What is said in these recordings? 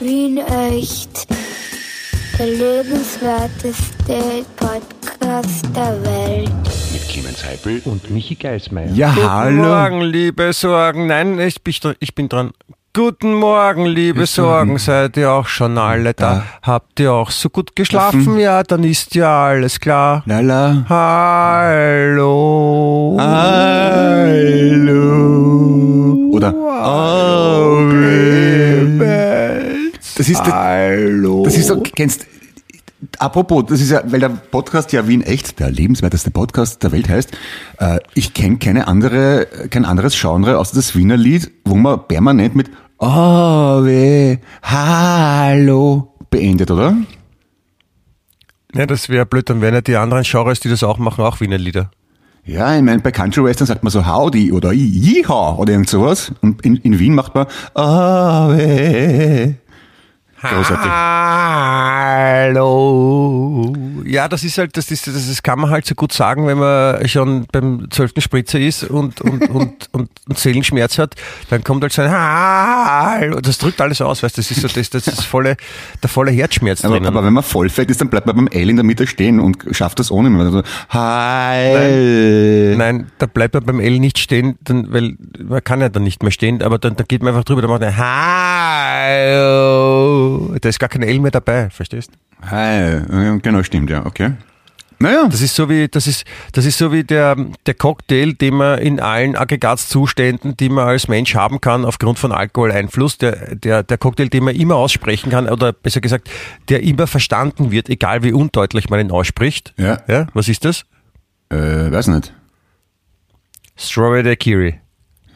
Wien echt. Der lebenswerteste Podcast der Welt. Mit Clemens Heipel und Michi Geismeier. Ja, Guten hallo. Morgen, liebe Sorgen. Nein, ich bin, dran- ich bin dran. Guten Morgen, liebe Bist du- Sorgen. Seid ihr auch schon alle da? Da. Habt ihr auch so gut geschlafen? Ja, dann ist ja alles klar. Lala. Hallo. Hallo. Oder Oh, Das ist Hallo. das ist so, kennst Apropos, das ist ja, weil der Podcast ja Wien echt der lebenswerteste Podcast der Welt heißt. Äh, ich kenne keine andere, kein anderes Genre außer das Wiener Lied, wo man permanent mit Oh, weh, Hallo beendet, oder? Ja, das wäre blöd, dann wären ja die anderen Genres, die das auch machen, auch Wiener Lieder. Ja, ich meine, bei Country Western sagt man so Howdy oder Yeehaw oder irgend sowas. Und in, in Wien macht man Oh, weh. Großartig. Hallo. Ja, das ist halt, das ist, das, das kann man halt so gut sagen, wenn man schon beim zwölften Spritzer ist und, und, und, und, und Seelenschmerz hat, dann kommt halt so ein Hallo. Das drückt alles aus, weißt du, das ist so, das, das ist volle, der volle Herzschmerz Aber, drinnen. aber wenn man vollfett ist, dann bleibt man beim L in der Mitte stehen und schafft das ohne mehr. Also, Heil. Nein, da bleibt man beim L nicht stehen, dann, weil man kann ja dann nicht mehr stehen, aber dann, dann geht man einfach drüber, dann macht er Hallo. Da ist gar kein L mehr dabei, verstehst? Heil. Ja, Genau, stimmt, ja, okay. Naja, Das ist so wie, das ist, das ist so wie der, der Cocktail, den man in allen Aggregatzuständen, die man als Mensch haben kann, aufgrund von Alkoholeinfluss, der, der, der Cocktail, den man immer aussprechen kann, oder besser gesagt, der immer verstanden wird, egal wie undeutlich man ihn ausspricht. Ja. ja was ist das? äh, weiß nicht. Strawberry Daiquiri.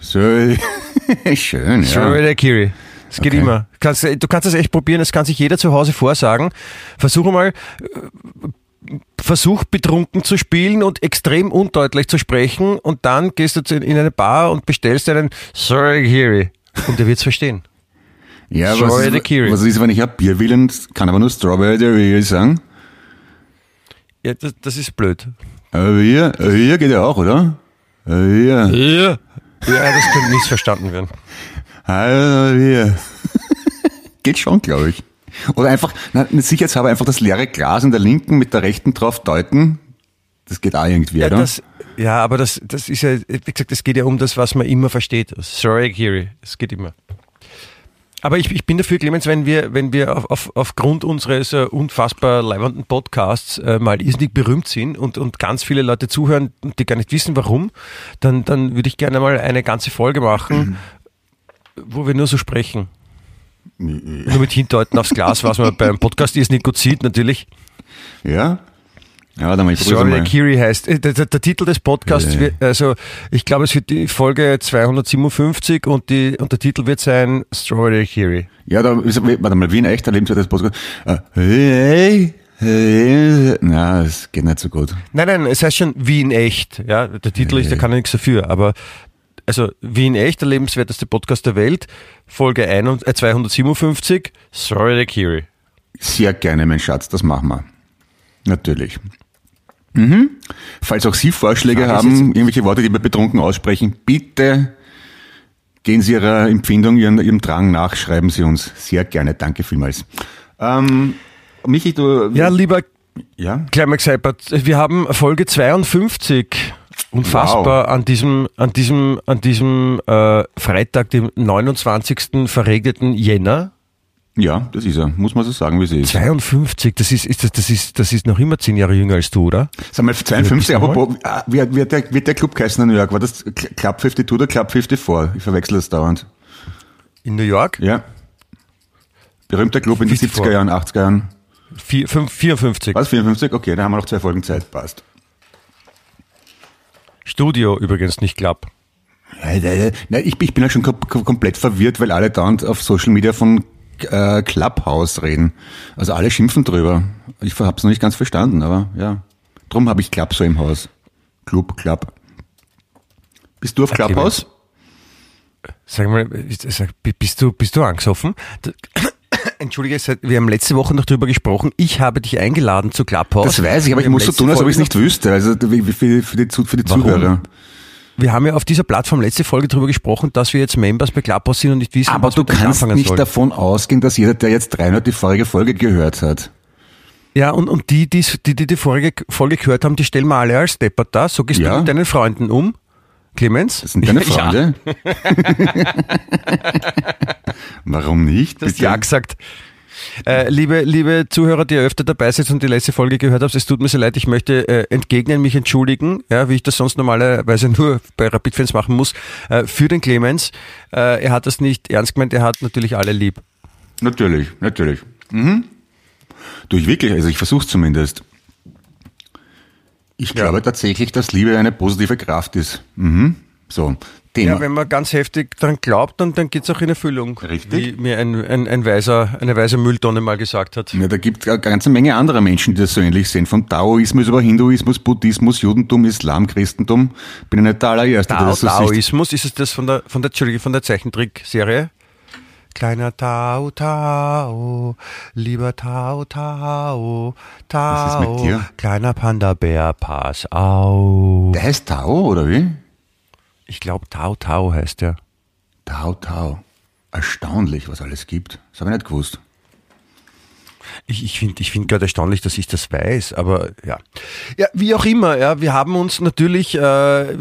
So, schön, ja. Strawberry Daiquiri. Das geht Okay. immer. Kannst, du kannst das echt probieren, das kann sich jeder zu Hause vorsagen. Versuche mal, äh, versuch betrunken zu spielen und extrem undeutlich zu sprechen und dann gehst du in eine Bar und bestellst einen Strawberry Daiquiri und der wird's verstehen. Ja, was Strawberry ist, Daiquiri. was ist, wenn ich ein Bier will und kann aber nur Strawberry Daiquiri sagen? Ja, das, das ist blöd. Aber hier, hier geht ja auch, oder? Hier, Ja. Ja, das könnte missverstanden werden. Hallo, hier. Geht schon, glaube ich. Oder einfach, na, sicherheitshalber einfach das leere Glas in der linken mit der rechten drauf deuten. Das geht auch irgendwie, Ja, oder? das, ja aber das, das ist ja, wie gesagt, es geht ja um das, was man immer versteht. Sorry, Kiri, es geht immer. Aber ich, ich bin dafür, Clemens, wenn wir, wenn wir auf, auf, aufgrund unseres äh, unfassbar leibenden Podcasts äh, mal irrsinnig berühmt sind und, und ganz viele Leute zuhören, die gar nicht wissen, warum, dann, dann würde ich gerne mal eine ganze Folge machen, wo wir nur so sprechen. Nur mit Hindeuten aufs Glas, was man beim Podcast irrsinnig gut sieht, natürlich. ja? Ja, dann mal ich Sorry, mal. Kiri heißt. äh, Der, der, der Titel des Podcasts, wird, also ich glaube, es wird die Folge 257 und, die, und der Titel wird sein Strawberry Kiri. Ja, da ist, warte mal, wie ein echter lebenswertes Podcast. Äh, hey, hey. Na, das geht nicht so gut. Nein, nein, es heißt schon wie in echt. Ja, der Titel ist, da kann er nichts dafür, aber also wie in echt, der lebenswerteste Podcast der Welt, Folge 1, äh, 257, Strawberry Kiri. Sehr gerne, mein Schatz, das machen wir. Natürlich. Mhm. Falls auch Sie Vorschläge Frage haben, irgendwelche Worte, die wir betrunken aussprechen, bitte gehen Sie Ihrer Empfindung, Ihrem, Ihrem Drang nach, schreiben Sie uns. Sehr gerne, danke vielmals. Ähm, Michi, du... Ja, lieber ja? Climax Hyper, wir haben Folge 52. Unfassbar an diesem, an diesem, an diesem äh, Freitag, dem 29. verregneten Jänner. Ja, das ist er. Muss man so sagen, wie sie ist. 52, das ist, ist das, das ist, das ist noch immer zehn Jahre jünger als du, oder? Sag mal, 52, bist du apropos, ah, wie, hat- wie, hat der, wie hat der Club geheißen in New York? War das Cl- Club 52 oder Club 54? Ich verwechsel das dauernd. In New York? Ja. Berühmter Club in den 54. 70er Jahren, 80er Jahren. Vier, fünf, 54. Was, 54? Okay, da haben wir noch zwei Folgen Zeit. Passt. Studio übrigens, nicht Club. Nein, ich, ich bin ja schon kom kom- komplett verwirrt, weil alle dauernd auf Social Media von äh, Clubhouse reden. Also alle schimpfen drüber. Ich habe es noch nicht ganz verstanden, aber ja. Drum habe ich Club so im Haus. Club, Club. Bist du auf Clubhouse? Sag mal, sag, bist du, bist du angesoffen? Entschuldige, wir haben letzte Woche noch drüber gesprochen. Ich habe dich eingeladen zu Clubhouse. Das weiß ich, aber ich muss so tun, als ob ich es nicht wüsste. Also für, für die, für die? Zuhörer. wir haben ja auf dieser Plattform letzte Folge darüber gesprochen, dass wir jetzt Members bei Clubhouse sind und nicht wissen, Aber was du kannst nicht sollen. davon ausgehen, dass jeder, der jetzt 300 die vorige Folge gehört hat. Ja, und, und die, die, die, die die vorige Folge gehört haben, die stellen wir alle als Deppert da. So gehst Ja. du mit deinen Freunden um. Clemens? Das sind deine Ja, Freunde. Warum nicht? Bitte? ja gesagt. Äh, liebe, liebe Zuhörer, die ihr öfter dabei seid und die letzte Folge gehört habt, es tut mir sehr leid, ich möchte äh, entgegnen, mich entschuldigen, ja, wie ich das sonst normalerweise nur bei Rapid-Fans machen muss, äh, für den Clemens. Äh, er hat das nicht ernst gemeint, er hat natürlich alle lieb. Natürlich, natürlich. Mhm. Du, ich wirklich, also ich versuch's zumindest. Ich glaube tatsächlich, dass Liebe eine positive Kraft ist. Mhm. So, Thema. Ja, wenn man ganz heftig dran glaubt, dann, dann geht's auch in Erfüllung. Richtig. Wie mir ein, ein, ein weiser, eine weise Mülltonne mal gesagt hat. Ja, da gibt es eine ganze Menge anderer Menschen, die das so ähnlich sehen. Von Taoismus über Hinduismus, Buddhismus, Judentum, Islam, Christentum. Bin ich nicht der allererste, der Tao, das so sieht. Taoismus, ist es das von der, von der, von der Zeichentrickserie? Kleiner Tao, Tao, lieber Tao, Tao, Tao, Was ist mit dir? kleiner Panda-Bär, pass auf. Der heißt Tao, oder wie? Ich glaube, Tao, Tao heißt der. Tao, Tao. Erstaunlich, was alles gibt. Das habe ich nicht gewusst. Ich, ich finde ich find gerade erstaunlich, dass ich das weiß, aber ja. Ja, wie auch immer, ja, wir haben uns natürlich äh,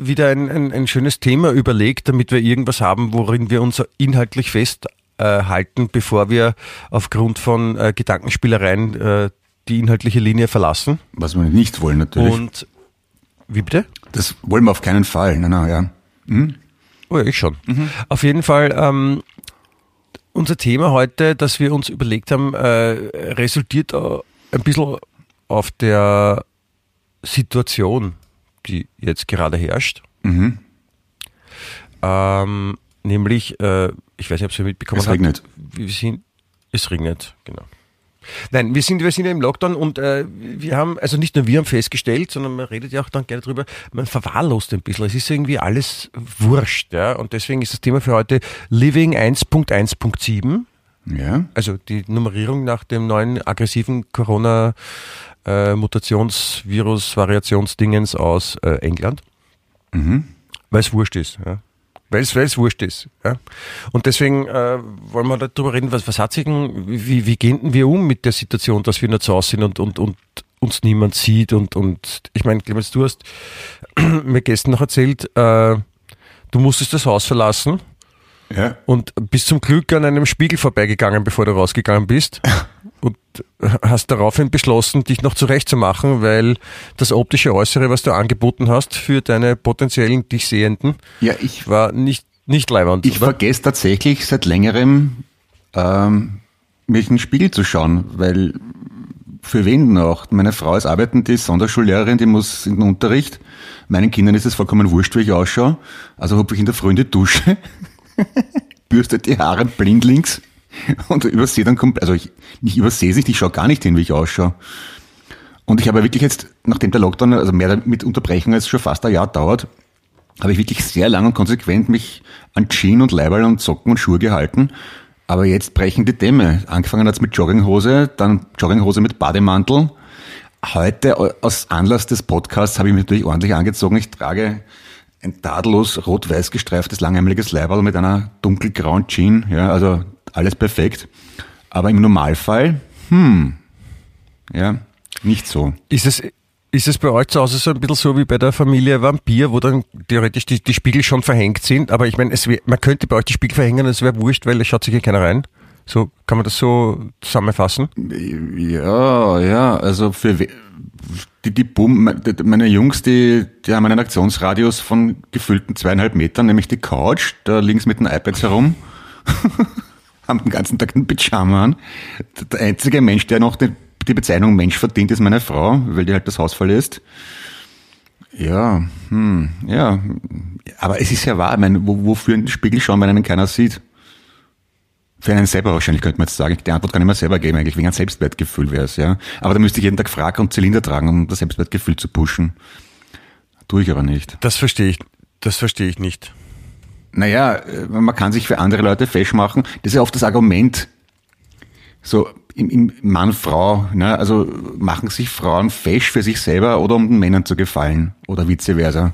wieder ein, ein, ein schönes Thema überlegt, damit wir irgendwas haben, worin wir uns inhaltlich festhalten, äh, halten, bevor wir aufgrund von äh, Gedankenspielereien äh, die inhaltliche Linie verlassen. Was wir nicht wollen, natürlich. Und wie bitte? das wollen wir auf keinen Fall. Nein, nein, ja. Oh ja, ich schon. Auf jeden Fall, ähm, unser Thema heute, das wir uns überlegt haben, äh, resultiert äh, ein bisschen auf der Situation, die jetzt gerade herrscht. Ähm, nämlich, äh, ich weiß nicht, ob Sie mitbekommen Es habt, regnet. Wir sind, es regnet, genau. Nein, wir sind, wir sind ja im Lockdown und äh, wir haben, also nicht nur wir haben festgestellt, sondern man redet ja auch dann gerne drüber, man verwahrlost ein bisschen. Es ist irgendwie alles wurscht, ja. Und deswegen ist das Thema für heute Living 1.1.7, Ja. also die Nummerierung nach dem neuen aggressiven Corona äh, Mutationsvirus Variationsdingens aus äh, England. Weil es wurscht ist, ja. Weil es, wurscht ist. Ja. Und deswegen äh, wollen wir darüber reden, was, was hat sich denn, wie, wie gehen wir um mit der Situation, dass wir nicht zu Hause sind und, und, und uns niemand sieht und, und ich meine, Clemens, du hast mir gestern noch erzählt, äh, du musstest das Haus verlassen Ja. und bist zum Glück an einem Spiegel vorbeigegangen, bevor du rausgegangen bist. Und hast daraufhin beschlossen, dich noch zurechtzumachen, weil das optische Äußere, was du angeboten hast für deine potenziellen dich Sehenden, Ja, ich, war nicht, nicht leibend. ich oder? vergesse tatsächlich seit längerem, ähm, mich in den Spiegel zu schauen, weil für wen denn auch? Meine Frau ist arbeitende Sonderschullehrerin, die muss in den Unterricht. Meinen Kindern ist es vollkommen wurscht, wie ich ausschaue. Also hupfe ich in der Früh in die Dusche, bürste die Haare blindlings und übersehe dann komplett, also ich, ich übersehe es nicht, ich schaue gar nicht hin, wie ich ausschaue. Und ich habe wirklich jetzt, nachdem der Lockdown, also mehr mit Unterbrechung als schon fast ein Jahr dauert, habe ich wirklich sehr lang und konsequent mich an Jeans und Leiberl und Socken und Schuhe gehalten. Aber jetzt brechen die Dämme. Angefangen hat's mit Jogginghose, dann Jogginghose mit Bademantel. Heute aus Anlass des Podcasts habe ich mich natürlich ordentlich angezogen. Ich trage ein tadellos rot-weiß gestreiftes langärmeliges Leiberl mit einer dunkelgrauen Jean. Ja, also alles perfekt. Aber im Normalfall, hm, ja, nicht so. Ist es, ist es bei euch zu Hause so ein bisschen so wie bei der Familie Vampir, wo dann theoretisch die, die Spiegel schon verhängt sind? Aber ich meine, man könnte bei euch die Spiegel verhängen, es wäre wurscht, weil es schaut sich hier keiner rein. So kann man das so zusammenfassen? Ja, ja, also für die, die Boom, meine Jungs, die, die haben einen Aktionsradius von gefüllten zweieinhalb Metern, nämlich die Couch, da sie mit den iPads herum, haben den ganzen Tag einen Pyjama an. Der einzige Mensch, der noch die, die Bezeichnung Mensch verdient, ist meine Frau, weil die halt das Haus verlässt. Ja, hm, ja, aber es ist ja wahr, ich meine, wo, wofür in den Spiegel schauen, wenn einen keiner sieht? Für einen selber wahrscheinlich könnte man jetzt sagen. Die Antwort kann ich mir selber geben, eigentlich wegen ein Selbstwertgefühl wäre es, ja. Aber da müsste ich jeden Tag Frack und Zylinder tragen, um das Selbstwertgefühl zu pushen. Tue ich aber nicht. Das verstehe ich, das verstehe ich nicht. Naja, äh, man kann sich für andere Leute fesch machen. Das ist ja oft das Argument. So, im, im Mann-Frau, ne? also machen sich Frauen fesch für sich selber oder um den Männern zu gefallen oder vice versa.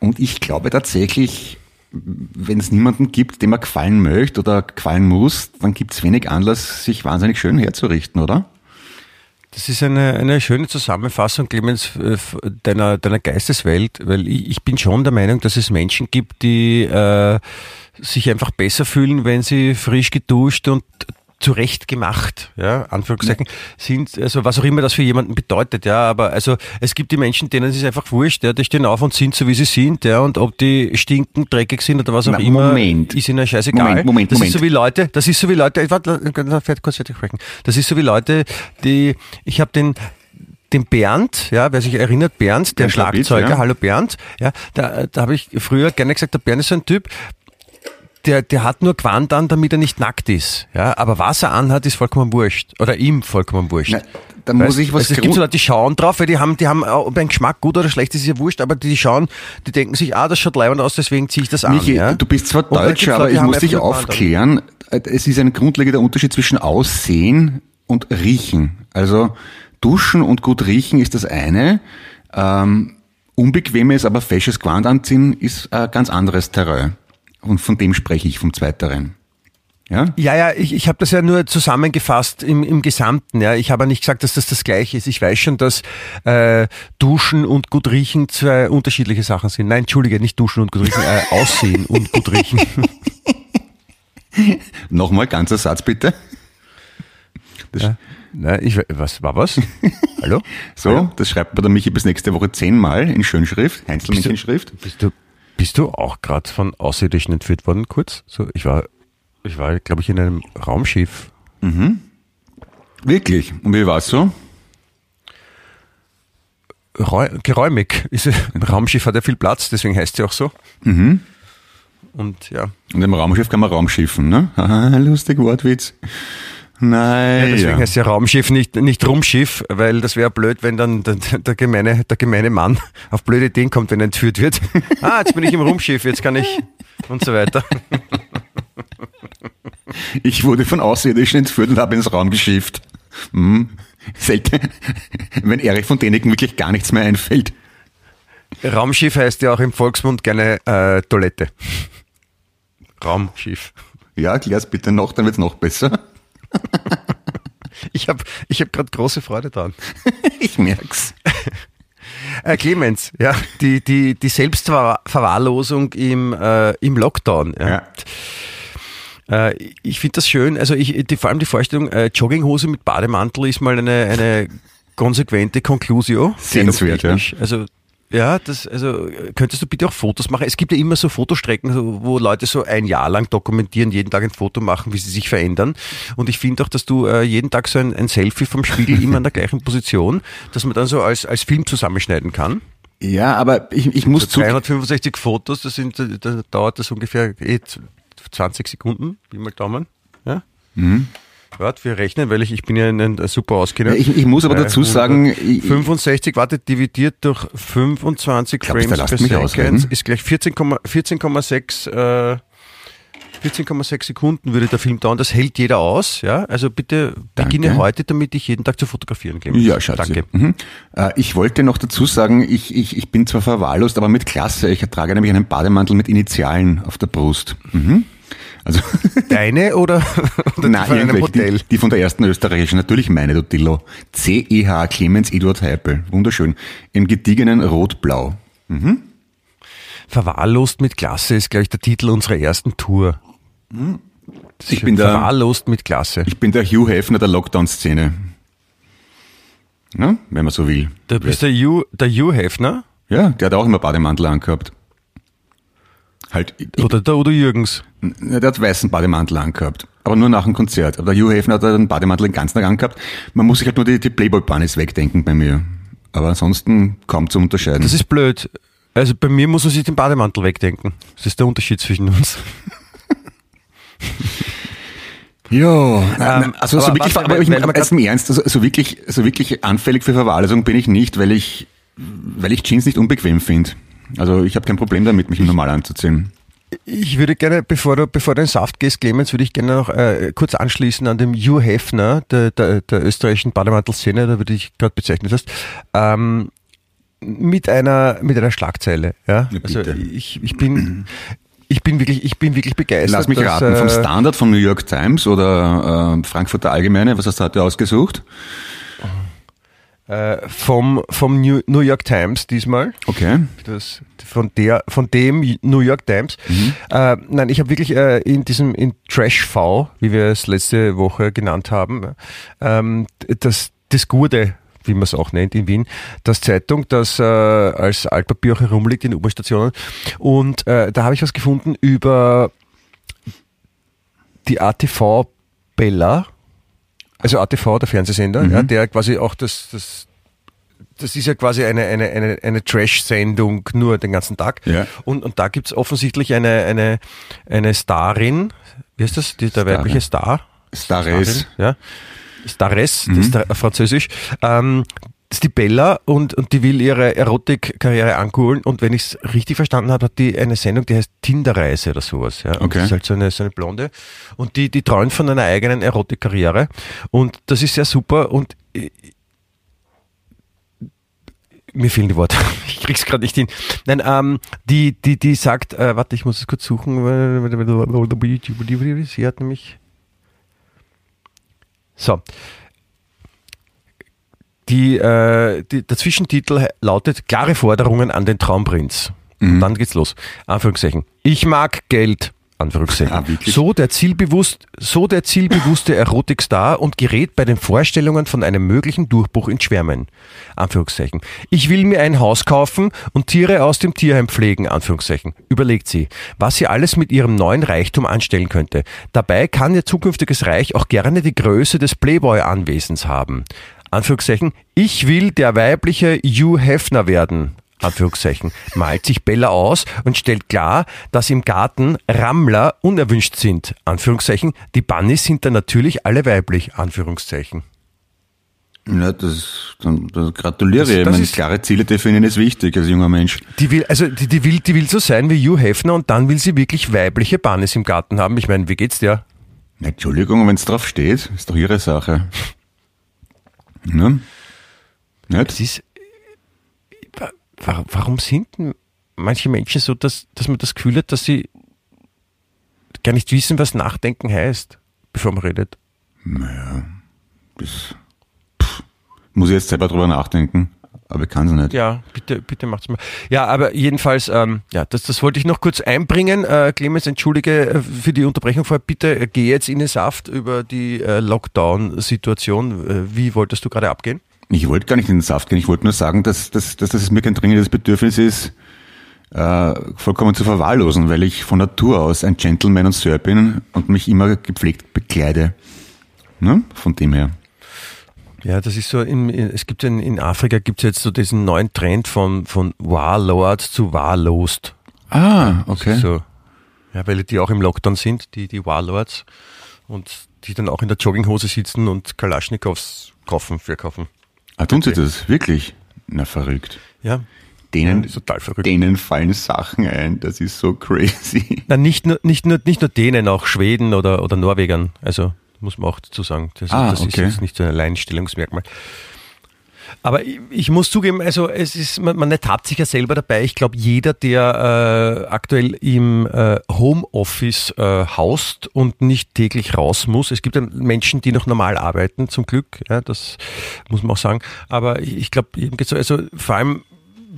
Und ich glaube tatsächlich, wenn es niemanden gibt, dem er gefallen möchte oder gefallen muss, dann gibt es wenig Anlass, sich wahnsinnig schön herzurichten, oder? Das ist eine, eine schöne Zusammenfassung, Clemens, äh, deiner, deiner Geisteswelt, weil ich, ich bin schon der Meinung, dass es Menschen gibt, die äh, sich einfach besser fühlen, wenn sie frisch geduscht und zurecht gemacht, ja, Anführungszeichen, ja. sind, also was auch immer das für jemanden bedeutet, ja, aber also es gibt die Menschen, denen ist es einfach wurscht, ja, die stehen auf und sind so wie sie sind, ja, und ob die stinken, dreckig sind oder was auch Na, immer, Moment. ist ihnen scheißegal. Moment, Moment, das Moment. ist so wie Leute, das ist so wie Leute, ich warte, kurz fertig sprechen. Das ist so wie Leute, die, ich habe den, den Bernd, ja, wer sich erinnert, Bernd, der, der Schlagzeuger, ja. hallo Bernd, ja, da, da habe ich früher gerne gesagt, der Bernd ist so ein Typ, der, der hat nur Quant an, damit er nicht nackt ist. Ja, aber was er anhat, ist vollkommen wurscht. Oder ihm vollkommen wurscht. Na, dann weißt, muss ich was also Es gibt so Leute, die schauen drauf, weil die haben, die haben, ob ein Geschmack gut oder schlecht ist, ist ja wurscht, aber die schauen, die denken sich, ah, das schaut leibend aus, deswegen ziehe ich das an. Michi, ja? du bist zwar Deutscher, aber ich muss dich aufklären. Es ist ein grundlegender Unterschied zwischen Aussehen und Riechen. Also Duschen und gut riechen ist das eine. Ähm, unbequemes, aber fesches Gewand anziehen ist ein ganz anderes Terrain. Und von dem spreche ich, vom Zweiteren. Ja, ja, ja ich, ich habe das ja nur zusammengefasst im, im Gesamten. Ja. Ich habe nicht gesagt, dass das das Gleiche ist. Ich weiß schon, dass äh, Duschen und gut riechen zwei unterschiedliche Sachen sind. Nein, entschuldige, nicht Duschen und gut riechen, äh, Aussehen und gut riechen. Nochmal, ganzer Satz bitte. Ja. Nein, ich, was war was? Hallo? So, Hallo? das schreibt man der Michi bis nächste Woche zehnmal in Schönschrift, Einzelmännchenschrift. Bist du, bist du auch gerade von Außerirdischen entführt worden, kurz? So, ich war, ich war, glaube ich, in einem Raumschiff. Mhm. Wirklich? Und wie war es so? geräumig. Ein Raumschiff hat ja viel Platz, deswegen heißt es ja auch so. Mhm. Und ja. Und im Raumschiff kann man Raumschiffen, ne? Haha, lustig Wortwitz. Nein. Ja, deswegen ja. heißt ja Raumschiff nicht, nicht Rumschiff, weil das wäre blöd, wenn dann der, der, gemeine, der gemeine Mann auf blöde Ideen kommt, wenn er entführt wird. ah, jetzt bin ich im Rumschiff, jetzt kann ich und so weiter. Ich wurde von Außerirdischen entführt und habe ins Raum geschifft. Hm. Selten, wenn Erich von Däniken wirklich gar nichts mehr einfällt. Raumschiff heißt ja auch im Volksmund gerne äh, Toilette. Raumschiff. Ja, klär's bitte noch, dann wird's noch besser. Ich habe ich hab gerade große Freude dran. ich merk's. Äh, Clemens, ja, die, die, die Selbstverwahrlosung im, äh, im Lockdown. Ja. ja. Äh, ich finde das schön, also ich, die, vor allem die Vorstellung, äh, Jogginghose mit Bademantel ist mal eine, eine konsequente Conclusio. Sehenswert, ja. Also ja, das, also könntest du bitte auch Fotos machen? Es gibt ja immer so Fotostrecken, wo Leute so ein Jahr lang dokumentieren, jeden Tag ein Foto machen, wie sie sich verändern. Und ich finde auch, dass du äh, jeden Tag so ein, ein Selfie vom Spiegel immer in der gleichen Position, dass man dann so als, als Film zusammenschneiden kann. Ja, aber ich, ich muss so 365 Fotos, das sind, da dauert das ungefähr eh 20 Sekunden, wie mal Daumen. Ja? Mhm. Warte, wir rechnen, weil ich, ich bin ja ein, super Auskenner. Ich, ich muss aber dazu sagen... 65, warte, dividiert durch 25 glaub, Frames per Second ist gleich 14,6 14, 14, äh, 14,6 Sekunden würde der Film dauern. Das hält jeder aus. Ja? Also bitte Danke. beginne heute, damit ich jeden Tag zu fotografieren gehe. Ja, Schatzi. Danke. Mhm. Äh, ich wollte noch dazu sagen, ich, ich, ich bin zwar verwahrlost, aber mit Klasse. Ich trage nämlich einen Bademantel mit Initialen auf der Brust. Mhm. Also Deine oder, oder Nein, die von einem Hotel? Die, die, von der ersten österreichischen, natürlich meine, du Dillo. C.E.H. Clemens Eduard Heipel. Wunderschön. Im gediegenen Rot-Blau. Mhm. Verwahrlost mit Klasse ist, glaube ich, der Titel unserer ersten Tour. Mhm. Ich bin der, Verwahrlost mit Klasse. Ich bin der Hugh Hefner der Lockdown-Szene. Ja, wenn man so will. Du bist der Hugh, der Hugh Hefner? Ja, der hat auch immer Bademantel angehabt. Halt, oder der Udo Jürgens. Der hat weißen Bademantel angehabt. Aber nur nach dem Konzert. Aber der Hugh Hefner hat den Bademantel den ganzen Tag angehabt. Man muss sich halt nur die, die Playboy-Bunnies wegdenken bei mir. Aber ansonsten kaum zu unterscheiden. Das ist blöd. Also bei mir muss man sich den Bademantel wegdenken. Das ist der Unterschied zwischen uns. Ja, ähm, also so wirklich, aber, ich meine, ganz im Ernst, also, so wirklich, so wirklich anfällig für Verwahrlosung bin ich nicht, weil ich, weil ich Jeans nicht unbequem finde. Also ich habe kein Problem damit, mich normal anzuziehen. Ich würde gerne, bevor du, bevor du in Saft gehst, Clemens, würde ich gerne noch äh, kurz anschließen an dem Hugh Hefner, der, der, der österreichischen Bademantel-Szene, da würde ich gerade bezeichnet hast. Ähm, mit einer, mit einer Schlagzeile. Ja? Ja, also ich, ich bin, ich bin wirklich, ich bin wirklich begeistert. Lass mich dass, raten, vom äh, Standard, vom New York Times oder äh, Frankfurter Allgemeine, was hast du heute ausgesucht? Äh, vom, vom New, New York Times diesmal. Okay. Das, von, der, von dem New York Times. Äh, nein, ich habe wirklich äh, in diesem in Trash V, wie wir es letzte Woche genannt haben, ähm, das, das Gurde, wie man es auch nennt in Wien, das Zeitung, das äh, als Altpapier auch herumliegt in U-Bahn-Stationen. Und äh, da habe ich was gefunden über die ATV Bella, also ATV, der Fernsehsender, ja, der quasi auch das, das das ist ja quasi eine, eine, eine, eine Trash-Sendung nur den ganzen Tag. Ja. Und, und da gibt's offensichtlich eine, eine, eine Starin, wie heißt das, die, der Starin. weibliche Star? Stares. Starin, ja. Stares, das ist der, Französisch. Ähm, ist die Bella und, und die will ihre Erotikkarriere ankurbeln und wenn ich es richtig verstanden habe, hat die eine Sendung, die heißt Tinderreise oder sowas. Ja. Und Okay. Das ist halt so eine, so eine Blonde und die, die träumt von einer eigenen Erotikkarriere und das ist sehr super und äh, mir fehlen die Worte. Ich krieg's gerade nicht hin. Nein, ähm, die, die, die sagt, äh, warte, ich muss es kurz suchen. Sie hat nämlich. So. Die, äh, die, der Zwischentitel he- lautet Klare Forderungen an den Traumprinz. Und dann geht's los. Anführungszeichen. Ich mag Geld. Anführungszeichen. Ah, so der zielbewusst, so der zielbewusste Erotikstar und gerät bei den Vorstellungen von einem möglichen Durchbruch ins Schwärmen. Anführungszeichen. Ich will mir ein Haus kaufen und Tiere aus dem Tierheim pflegen. Anführungszeichen. Überlegt sie, was sie alles mit ihrem neuen Reichtum anstellen könnte. Dabei kann ihr zukünftiges Reich auch gerne die Größe des Playboy-Anwesens haben. Anführungszeichen. Ich will der weibliche Hugh Hefner werden. Anführungszeichen, malt sich Bella aus und stellt klar, dass im Garten Rammler unerwünscht sind. Anführungszeichen, die Bunnies sind dann natürlich alle weiblich. Anführungszeichen. Ja, das, dann, das gratuliere Das- ich. Ich das meine, ist- klare Ziele definieren ist wichtig als junger Mensch. Die will, also die, die will, die will so sein wie Hugh Hefner und dann will sie wirklich weibliche Bunnies im Garten haben. Ich meine, wie geht's dir? Na, Entschuldigung, wenn es drauf steht, ist doch ihre Sache. Ne? Nicht? Es ist, wa- warum sind manche Menschen so, dass, dass man das Gefühl hat, dass sie gar nicht wissen, was Nachdenken heißt, bevor man redet? Das, pff, muss ich jetzt selber drüber nachdenken, aber ich kann es nicht. Ja, bitte, bitte macht's mal. Ja, aber jedenfalls, ähm, ja, das, das wollte ich noch kurz einbringen. Äh, Clemens, entschuldige äh, für die Unterbrechung vorher. Bitte äh, geh jetzt in den Saft über die äh, Lockdown-Situation. Äh, wie wolltest du gerade abgehen? Ich wollte gar nicht in den Saft gehen, ich wollte nur sagen, dass, dass, dass das mir kein dringendes Bedürfnis ist, äh, vollkommen zu verwahrlosen, weil ich von Natur aus ein Gentleman und Sir bin und mich immer gepflegt bekleide. Ne? Von dem her. Ja, das ist so, in, es gibt in, in Afrika gibt es jetzt so diesen neuen Trend von, von Warlord zu Warlost. Ah, okay. So, ja, weil die auch im Lockdown sind, die, die Warlords. Und die dann auch in der Jogginghose sitzen und Kalaschnikows kaufen, verkaufen. Ah, tun sie das? Wirklich? Na, verrückt. Ja, Denen, Ja, total verrückt. denen fallen Sachen ein, das ist so crazy. Na, nicht nur, nicht nur, nicht nur denen, auch Schweden oder, oder Norwegern. Also, muss man auch dazu sagen. Das, Ah, das ist okay. jetzt nicht so ein Alleinstellungsmerkmal. Aber ich, ich muss zugeben, also es ist, man, man ertappt sich ja selber dabei. Ich glaube, jeder, der äh, aktuell im äh, Homeoffice äh, haust und nicht täglich raus muss. Es gibt ja Menschen, die noch normal arbeiten, zum Glück. Ja, das muss man auch sagen. Aber ich, ich glaube, also vor allem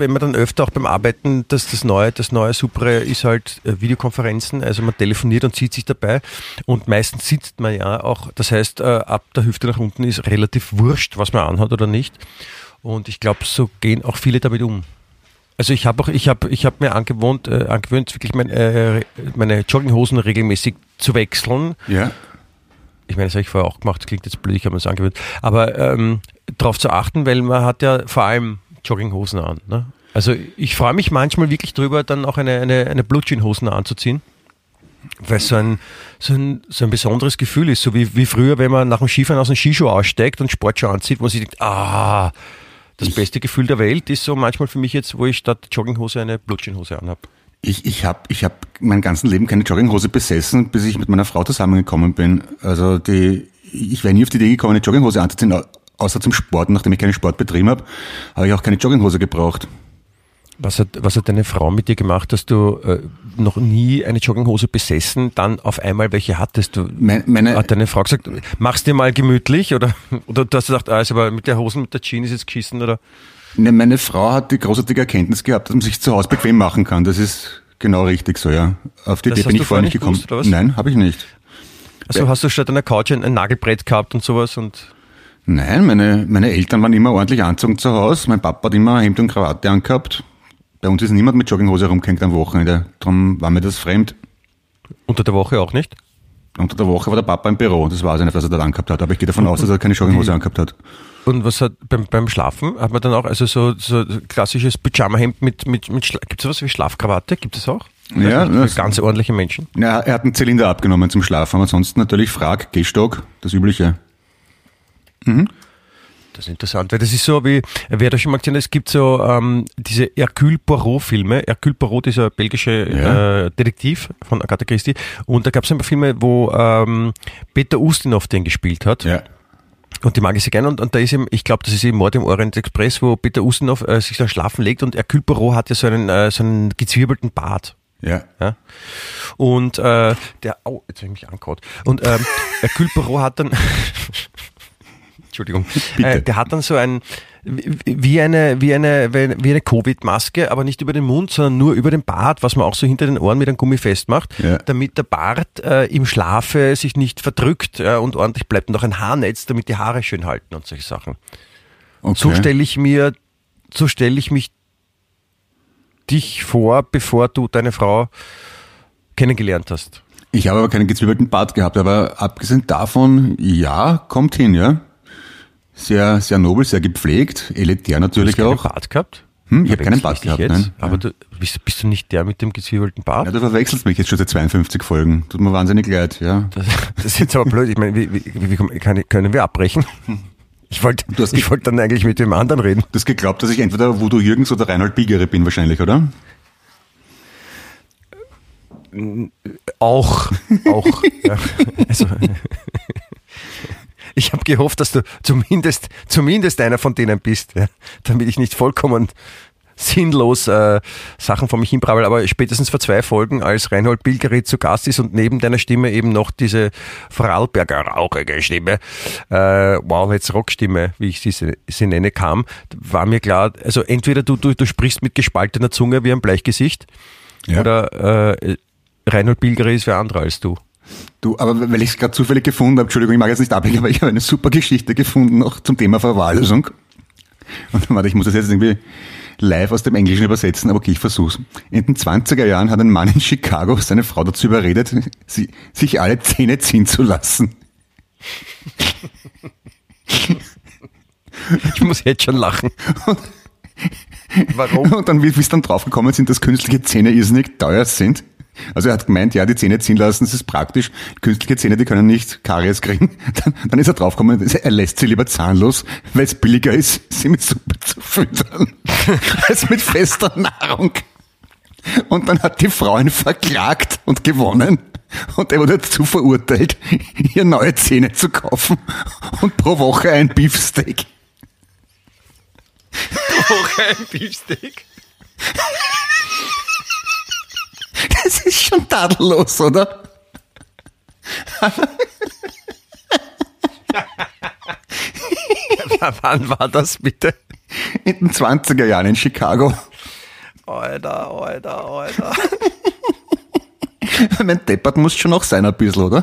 wenn man dann öfter auch beim Arbeiten, dass das neue, das neue Supre ist halt äh, Videokonferenzen, also man telefoniert und sieht sich dabei und meistens sitzt man ja auch, das heißt, äh, ab der Hüfte nach unten ist relativ wurscht, was man anhat oder nicht. Und ich glaube, so gehen auch viele damit um. Also ich habe auch, ich habe, ich habe mir angewohnt, äh, angewöhnt, wirklich mein, äh, meine Jogginghosen regelmäßig zu wechseln. Ja. Ich meine, das habe ich vorher auch gemacht, das klingt jetzt blöd, ich habe mir das angewöhnt. Aber ähm, darauf zu achten, weil man hat ja vor allem Jogginghosen an. Ne? Also ich freue mich manchmal wirklich drüber, dann auch eine, eine, eine Blutjeanhosen anzuziehen. Weil es so ein, so, ein, so ein besonderes Gefühl ist, so wie, wie früher, wenn man nach dem Skifahren aus dem Skischuh aussteigt und Sportschuh anzieht, wo man sich denkt, ah, das beste Gefühl der Welt ist so manchmal für mich jetzt, wo ich statt Jogginghose eine Blutjeanhose anhab. Ich, ich habe ich hab mein ganzes Leben keine Jogginghose besessen, bis ich mit meiner Frau zusammengekommen bin. Also die, ich wäre nie auf die Idee gekommen, eine Jogginghose anzuziehen, außer zum Sport, nachdem ich keinen Sport betrieben habe, habe ich auch keine Jogginghose gebraucht. Was hat, was hat deine Frau mit dir gemacht, dass du äh, noch nie eine Jogginghose besessen, dann auf einmal welche hattest du? Meine, meine, Hat deine Frau gesagt, mach's dir mal gemütlich oder, oder du hast gesagt, ah, ist aber mit der Hosen, mit der Jeans ist jetzt geschissen oder? ne, meine Frau hat die großartige Erkenntnis gehabt, dass man sich zu Hause bequem machen kann. Das ist genau richtig so, ja. Auf die Das Idee bin ich vorher nicht gekommen. gewusst? Nein, habe ich nicht. Also hast du statt einer Couch ein, ein Nagelbrett gehabt und sowas und Nein, meine, meine Eltern waren immer ordentlich anzogen zu Hause. Mein Papa hat immer Hemd und Krawatte angehabt. Bei uns ist niemand mit Jogginghose rumgehängt am Wochenende. Darum war mir das fremd. unter der Woche auch nicht? Unter der Woche war der Papa im Büro. Das war es nicht, was er dort angehabt hat. Aber ich gehe davon aus, dass er keine Jogginghose angehabt hat. Und was hat beim, beim Schlafen hat man dann auch, also so, so klassisches Pyjama-Hemd mit, mit, mit gibt es sowas wie Schlafkrawatte? Gibt es auch? Ja, Für das- ganz ordentliche Menschen. Ja, er hat einen Zylinder abgenommen zum Schlafen. Aber ansonsten natürlich Frag, Gehstock, das Übliche. Das ist interessant, weil das ist so wie, wer da schon mal gesehen hat, es gibt so ähm, diese Hercule Poirot-Filme. Hercule Poirot, dieser belgische Ja. äh, Detektiv von Agatha Christie. Und da gab es ein paar Filme, wo ähm, Peter Ustinov den gespielt hat. Ja. Und die mag ich sehr gerne. Und, und da ist eben, ich glaube, das ist eben Mord im Orient Express, wo Peter Ustinov äh, sich dann schlafen legt und Hercule Poirot hat ja so einen, äh, so einen gezwirbelten Bart. Ja. Ja? Und äh, der, oh, jetzt habe ich mich angehaut. Und ähm, Hercule Poirot hat dann, Entschuldigung, Bitte. äh, der hat dann so ein, wie eine, wie eine, wie eine Covid-Maske, aber nicht über den Mund, sondern nur über den Bart, was man auch so hinter den Ohren mit einem Gummi festmacht, Ja. damit der Bart äh, im Schlafe sich nicht verdrückt ja, und ordentlich bleibt. Und auch ein Haarnetz, damit die Haare schön halten und solche Sachen. Okay. So stelle ich mir, so stelle ich mich dich vor, bevor du deine Frau kennengelernt hast. Ich habe aber keinen gezwiebelten Bart gehabt, aber abgesehen davon, ja, kommt hin, ja. Sehr, sehr nobel, sehr gepflegt, elitär natürlich Hast du keinen auch. Bart gehabt? Hm, ich hab keinen Bart gehabt, jetzt? nein. Aber du, bist, bist du nicht der mit dem gezwiebelten Bart? Ja, du verwechselst mich jetzt schon seit 52 Folgen. Tut mir wahnsinnig leid, ja. Das, das ist jetzt aber blöd. Ich meine, wie, wie, wie kann, können wir abbrechen? Ich wollte Du hast- ich wollte dann eigentlich mit dem anderen reden. Du hast geglaubt, dass ich entweder Voodoo Jürgens oder Reinhold Bigere bin wahrscheinlich, oder? Auch, auch. ja. Also, ich habe gehofft, dass du zumindest, zumindest einer von denen bist, ja, damit ich nicht vollkommen sinnlos äh, Sachen von mich hinbrabbel. Aber spätestens vor zwei Folgen, als Reinhold Bilgeri zu Gast ist und neben deiner Stimme eben noch diese Vorarlberger rauchige Stimme, äh, wow, jetzt Rockstimme, wie ich sie, sie nenne, kam, war mir klar, also entweder du, du, du sprichst mit gespaltener Zunge wie ein Bleichgesicht Ja. oder äh, Reinhold Bilgeri ist wer anderer als du. Du, aber weil ich es gerade zufällig gefunden habe, Entschuldigung, ich mag jetzt nicht ablegen, aber ich habe eine super Geschichte gefunden noch zum Thema Verwahrlösung. Und warte, ich muss das jetzt irgendwie live aus dem Englischen übersetzen, aber okay, ich versuch's. In den 20er Jahren hat ein Mann in Chicago seine Frau dazu überredet, sie, sich alle Zähne ziehen zu lassen. Ich muss jetzt schon lachen. Warum? Und dann, wie wie es dann draufgekommen sind, dass künstliche Zähne irrsinnig teuer sind. Also er hat gemeint, ja, die Zähne ziehen lassen, das ist praktisch. Künstliche Zähne, die können nicht Karies kriegen. Dann, dann ist er draufgekommen, er lässt sie lieber zahnlos, weil es billiger ist, sie mit Suppe zu füttern, als mit fester Nahrung. Und dann hat die Frau ihn verklagt und gewonnen. Und er wurde dazu verurteilt, ihr neue Zähne zu kaufen und pro Woche ein Beefsteak. Woche ein Beefsteak. Das ist schon tadellos, oder? Wann war das bitte? In den 20er Jahren in Chicago. Alter, Alter, Alter. Mein Deppert muss schon noch sein ein bisschen, oder?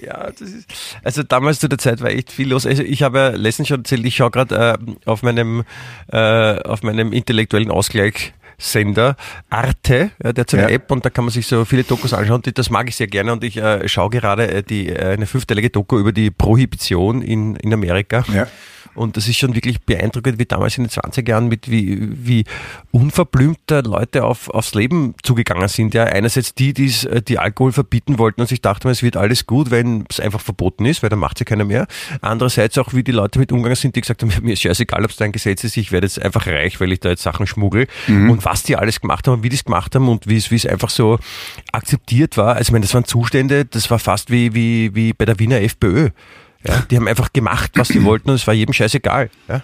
Ja, das ist, also damals zu der Zeit war echt viel los. Also ich habe ja letztens schon erzählt, ich schaue gerade äh, auf meinem äh, auf meinem intellektuellen Ausgleich Sender Arte, ja, der hat so eine Ja. App und da kann man sich so viele Dokus anschauen. Die- Das mag ich sehr gerne und ich äh, schaue gerade äh, die äh, eine fünfteilige Doku über die Prohibition in in Amerika. Ja. Und das ist schon wirklich beeindruckend, wie damals in den 20er Jahren mit wie, wie unverblümt da Leute auf, aufs Leben zugegangen sind. Ja, einerseits die, die's, äh, die Alkohol verbieten wollten und sich dachten, es wird alles gut, wenn es einfach verboten ist, weil dann macht ja keiner mehr. Andererseits auch, wie die Leute mit umgegangen sind, die gesagt haben, mir ist scheißegal, ob es da ein Gesetz ist, ich werde jetzt einfach reich, weil ich da jetzt Sachen schmuggel. Und was die alles gemacht haben und wie die es gemacht haben und wie es, wie es einfach so akzeptiert war. Also ich meine, das waren Zustände, das war fast wie, wie, wie bei der Wiener FPÖ. Ja? Die haben einfach gemacht, was sie wollten und es war jedem scheißegal. Ja?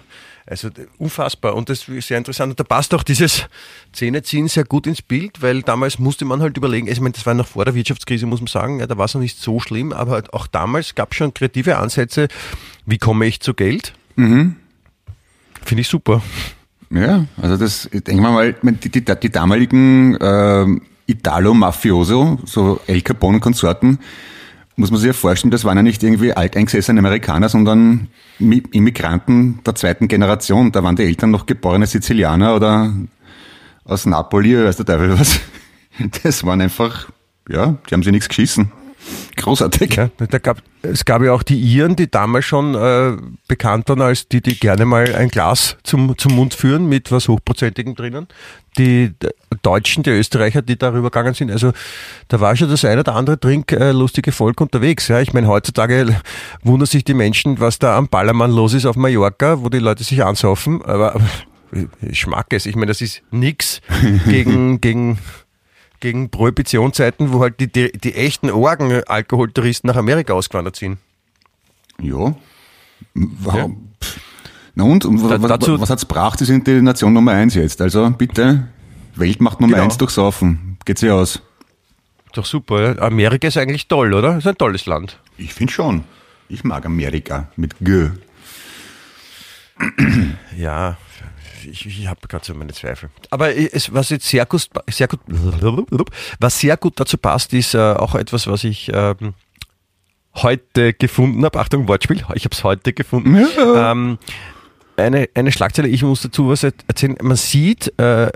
Also unfassbar und das ist sehr interessant. Und da passt auch dieses Zähneziehen sehr gut ins Bild, weil damals musste man halt überlegen, also ich meine, das war noch vor der Wirtschaftskrise, muss man sagen, ja, da war es noch nicht so schlimm, aber halt auch damals gab es schon kreative Ansätze, wie komme ich zu Geld? Mhm. Finde ich super. Ja, also das, ich denke mal, die, die, die damaligen äh, Italo-Mafioso, so El Capone und Konsorten, muss man sich ja vorstellen, das waren ja nicht irgendwie alteingesessene Amerikaner, sondern Immigranten der zweiten Generation. Da waren die Eltern noch geborene Sizilianer oder aus Napoli, weiß der Teufel was. Das waren einfach, ja, die haben sich nichts geschissen. Großartig. Ja, da gab, es gab ja auch die Iren, die damals schon äh, bekannt waren als die, die gerne mal ein Glas zum, zum Mund führen mit was Hochprozentigem drinnen. Die Deutschen, die Österreicher, die darüber gegangen sind. Also da war schon das eine oder andere trinklustige Volk unterwegs. Ja, ich meine, heutzutage wundern sich die Menschen, was da am Ballermann los ist auf Mallorca, wo die Leute sich ansaufen. Aber, ich mag es. Ich meine, das ist nix gegen, gegen gegen Prohibitionszeiten, wo halt die, die, die echten Orgen-Alkoholtouristen nach Amerika ausgewandert sind. Ja. Warum? Ja. Na und, und da, was, dazu, was hat's gebracht? Sie sind die Nation Nummer eins jetzt. Also bitte, Weltmacht Nummer genau. eins durchsaufen. Geht sie aus. Doch super. Amerika ist eigentlich toll, oder? Ist ein tolles Land. Ich finde schon. Ich mag Amerika mit G. Ja, ich, ich habe gerade so meine Zweifel. Aber es, was jetzt sehr gut, sehr gut, was sehr gut dazu passt, ist äh, auch etwas, was ich ähm, heute gefunden habe. Achtung, Wortspiel, ich habe es heute gefunden. Ja. Ähm, eine, eine Schlagzeile, ich muss dazu was erzählen. Man sieht äh,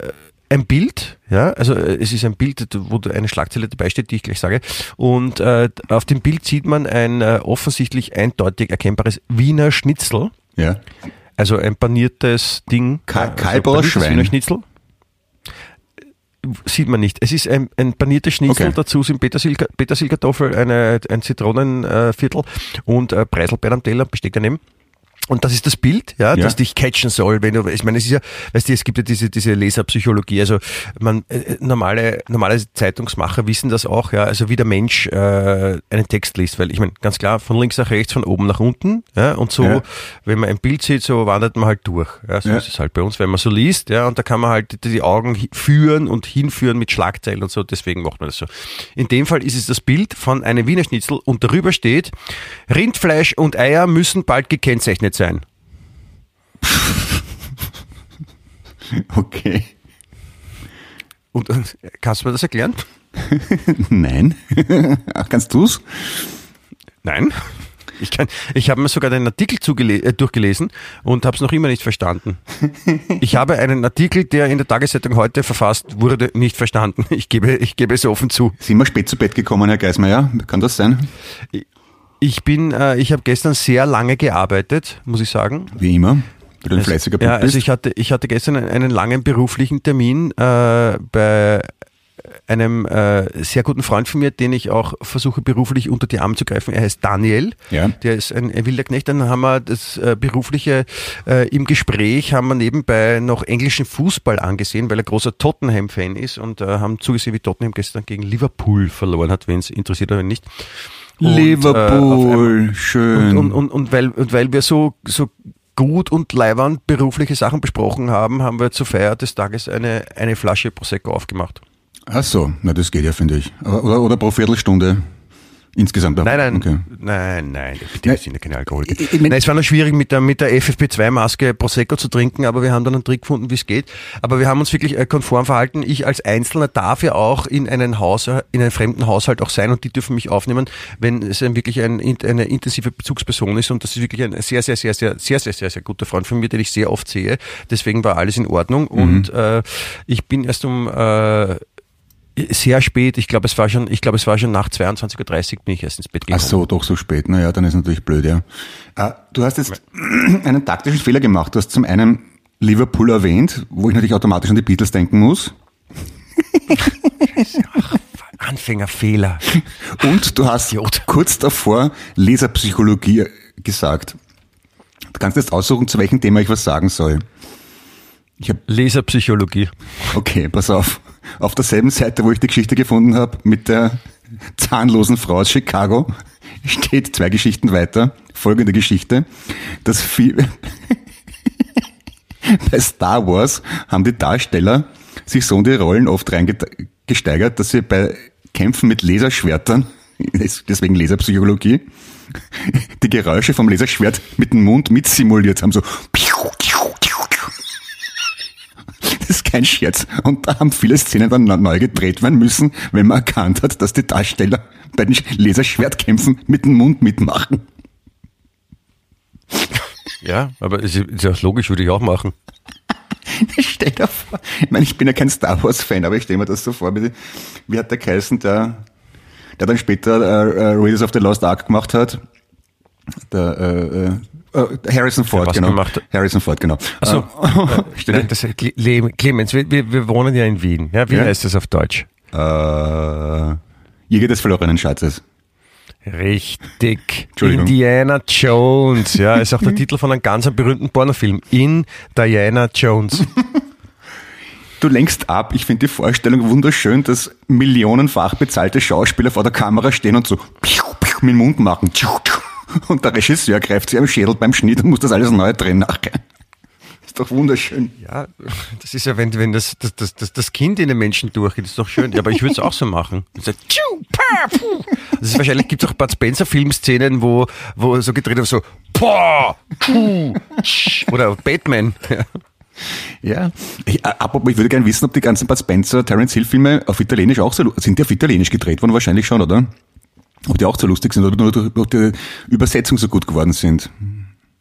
ein Bild, ja, also äh, es ist ein Bild, wo eine Schlagzeile dabei steht, die ich gleich sage. Und äh, auf dem Bild sieht man ein äh, offensichtlich eindeutig erkennbares Wiener Schnitzel. Ja. Also ein paniertes Ding. Ka also Kalber Schwein. Schnitzel. Sieht man nicht. Es ist ein, ein paniertes Schnitzel, okay. dazu sind Petersil, Petersilkartoffel, eine, ein Zitronenviertel und äh, Preiselbeeren am Teller, Besteck daneben. Und das ist das Bild, ja, ja, das dich catchen soll, wenn du, ich meine, es ist ja, weißt du, es gibt ja diese, diese Leserpsychologie, also man, äh, normale, normale Zeitungsmacher wissen das auch, ja, also wie der Mensch äh, einen Text liest, weil ich meine, ganz klar, von links nach rechts, von oben nach unten, ja, und so, ja. wenn man ein Bild sieht, so wandert man halt durch, ja, so ja. ist es halt bei uns, wenn man so liest, ja, und da kann man halt die Augen führen und hinführen mit Schlagzeilen und so, deswegen macht man das so. In dem Fall ist es das Bild von einem Wiener Schnitzel und darüber steht, Rindfleisch und Eier müssen bald gekennzeichnet nicht sein. okay. Und, kannst du mir das erklären? Nein. kannst du es? Nein. Ich, kann, ich habe mir sogar den Artikel äh, durchgelesen und habe es noch immer nicht verstanden. Ich habe einen Artikel, der in der Tageszeitung heute verfasst wurde, nicht verstanden. Ich gebe, ich gebe es offen zu. Sind wir spät zu Bett gekommen, Herr Geismeier? Kann das sein? Ich bin, äh, ich habe gestern sehr lange gearbeitet, muss ich sagen. Wie immer. Weil du ein fleißiger Bub Ja, also ich hatte, ich hatte gestern einen langen beruflichen Termin äh, bei einem äh, sehr guten Freund von mir, den ich auch versuche beruflich unter die Arme zu greifen. Er heißt Daniel. Ja. Der ist ein, ein wilder Knecht. Dann haben wir das äh, berufliche äh, im Gespräch, haben wir nebenbei noch englischen Fußball angesehen, weil er großer Tottenham-Fan ist und äh, haben zugesehen, wie Tottenham gestern gegen Liverpool verloren hat, wenn es interessiert oder nicht. Und, Liverpool, äh, schön. Und, und, und, weil, und weil wir so, so gut und leibernd berufliche Sachen besprochen haben, haben wir zur Feier des Tages eine, eine Flasche Prosecco aufgemacht. Ach so, na das geht ja, finde ich. Oder, oder pro Viertelstunde. Insgesamt Nein, nein, okay. nein, nein, bitte, wir sind ja keine Alkoholiker. Ich, ich, nein, es war noch schwierig mit der, mit der FFP2-Maske Prosecco zu trinken, aber wir haben dann einen Trick gefunden, wie es geht. Aber wir haben uns wirklich äh, konform verhalten. Ich als Einzelner darf ja auch in einen Haus, in einem fremden Haushalt auch sein und die dürfen mich aufnehmen, wenn es wirklich ein, eine intensive Bezugsperson ist und das ist wirklich ein sehr, sehr, sehr, sehr, sehr, sehr, sehr, sehr guter Freund von mir, den ich sehr oft sehe. Deswegen war alles in Ordnung mhm. und äh, ich bin erst um äh, sehr spät, ich glaube, es war schon, ich glaube, es war schon nach 22.30 Uhr bin ich erst ins Bett gekommen. Ach so, doch so spät. Naja, dann ist natürlich blöd, ja. Äh, du hast jetzt einen taktischen Fehler gemacht. Du hast zum einen Liverpool erwähnt, wo ich natürlich automatisch an die Beatles denken muss. Ach, Anfängerfehler. Und du hast Idiot. kurz davor Leserpsychologie gesagt. Du kannst jetzt aussuchen, zu welchem Thema ich was sagen soll. Ich hab Leserpsychologie. Okay, pass auf auf derselben Seite, wo ich die Geschichte gefunden habe, mit der zahnlosen Frau aus Chicago, steht zwei Geschichten weiter. folgende Geschichte, dass viel, bei Star Wars haben die Darsteller sich so in die Rollen oft reingesteigert, dass sie bei Kämpfen mit Laserschwertern, deswegen Laserpsychologie, die Geräusche vom Laserschwert mit dem Mund mit simuliert haben, so kein Scherz. Und da haben viele Szenen dann neu gedreht werden müssen, wenn man erkannt hat, dass die Darsteller bei den Laserschwertkämpfen mit dem Mund mitmachen. Ja, aber ist, ist ja logisch, würde ich auch machen. stell dir vor, ich meine, ich bin ja kein Star Wars-Fan, aber ich stelle mir das so vor, wie, wie hat der geheißen, der, der dann später äh, Raiders of the Lost Ark gemacht hat? Der äh, äh, Harrison Ford, was genau. gemacht? Harrison Ford, genau. Also, Stell Nein, das, Cle- Clemens, wir, wir, wohnen ja in Wien. Ja, wie Ja. heißt das auf Deutsch? äh, Jäger des verlorenen Schatzes. Richtig. Indiana Jones. Ja, ist auch der Titel von einem ganz berühmten Pornofilm. In Diana Jones. Du lenkst ab. Ich finde die Vorstellung wunderschön, dass millionenfach bezahlte Schauspieler vor der Kamera stehen und so mit dem Mund machen. Und der Regisseur greift sich am Schädel beim Schnitt und muss das alles neu drehen nachher. Ist doch wunderschön. Ja, das ist ja, wenn, wenn das, das, das, das, das Kind in den Menschen durchgeht, ist doch schön. Ja, aber ich würde es auch so machen. So. Das ist wahrscheinlich, gibt es auch Bud Spencer Filmszenen, wo, wo so gedreht wird, so, oder Batman. Ja. Ja. Ich, äh, apropos, ich würde gerne wissen, ob die ganzen Bud Spencer, Terence Hill Filme auf Italienisch auch so, sind die auf Italienisch gedreht worden? Wahrscheinlich schon, oder? Ob die auch so lustig sind oder nur durch, durch die Übersetzung so gut geworden sind.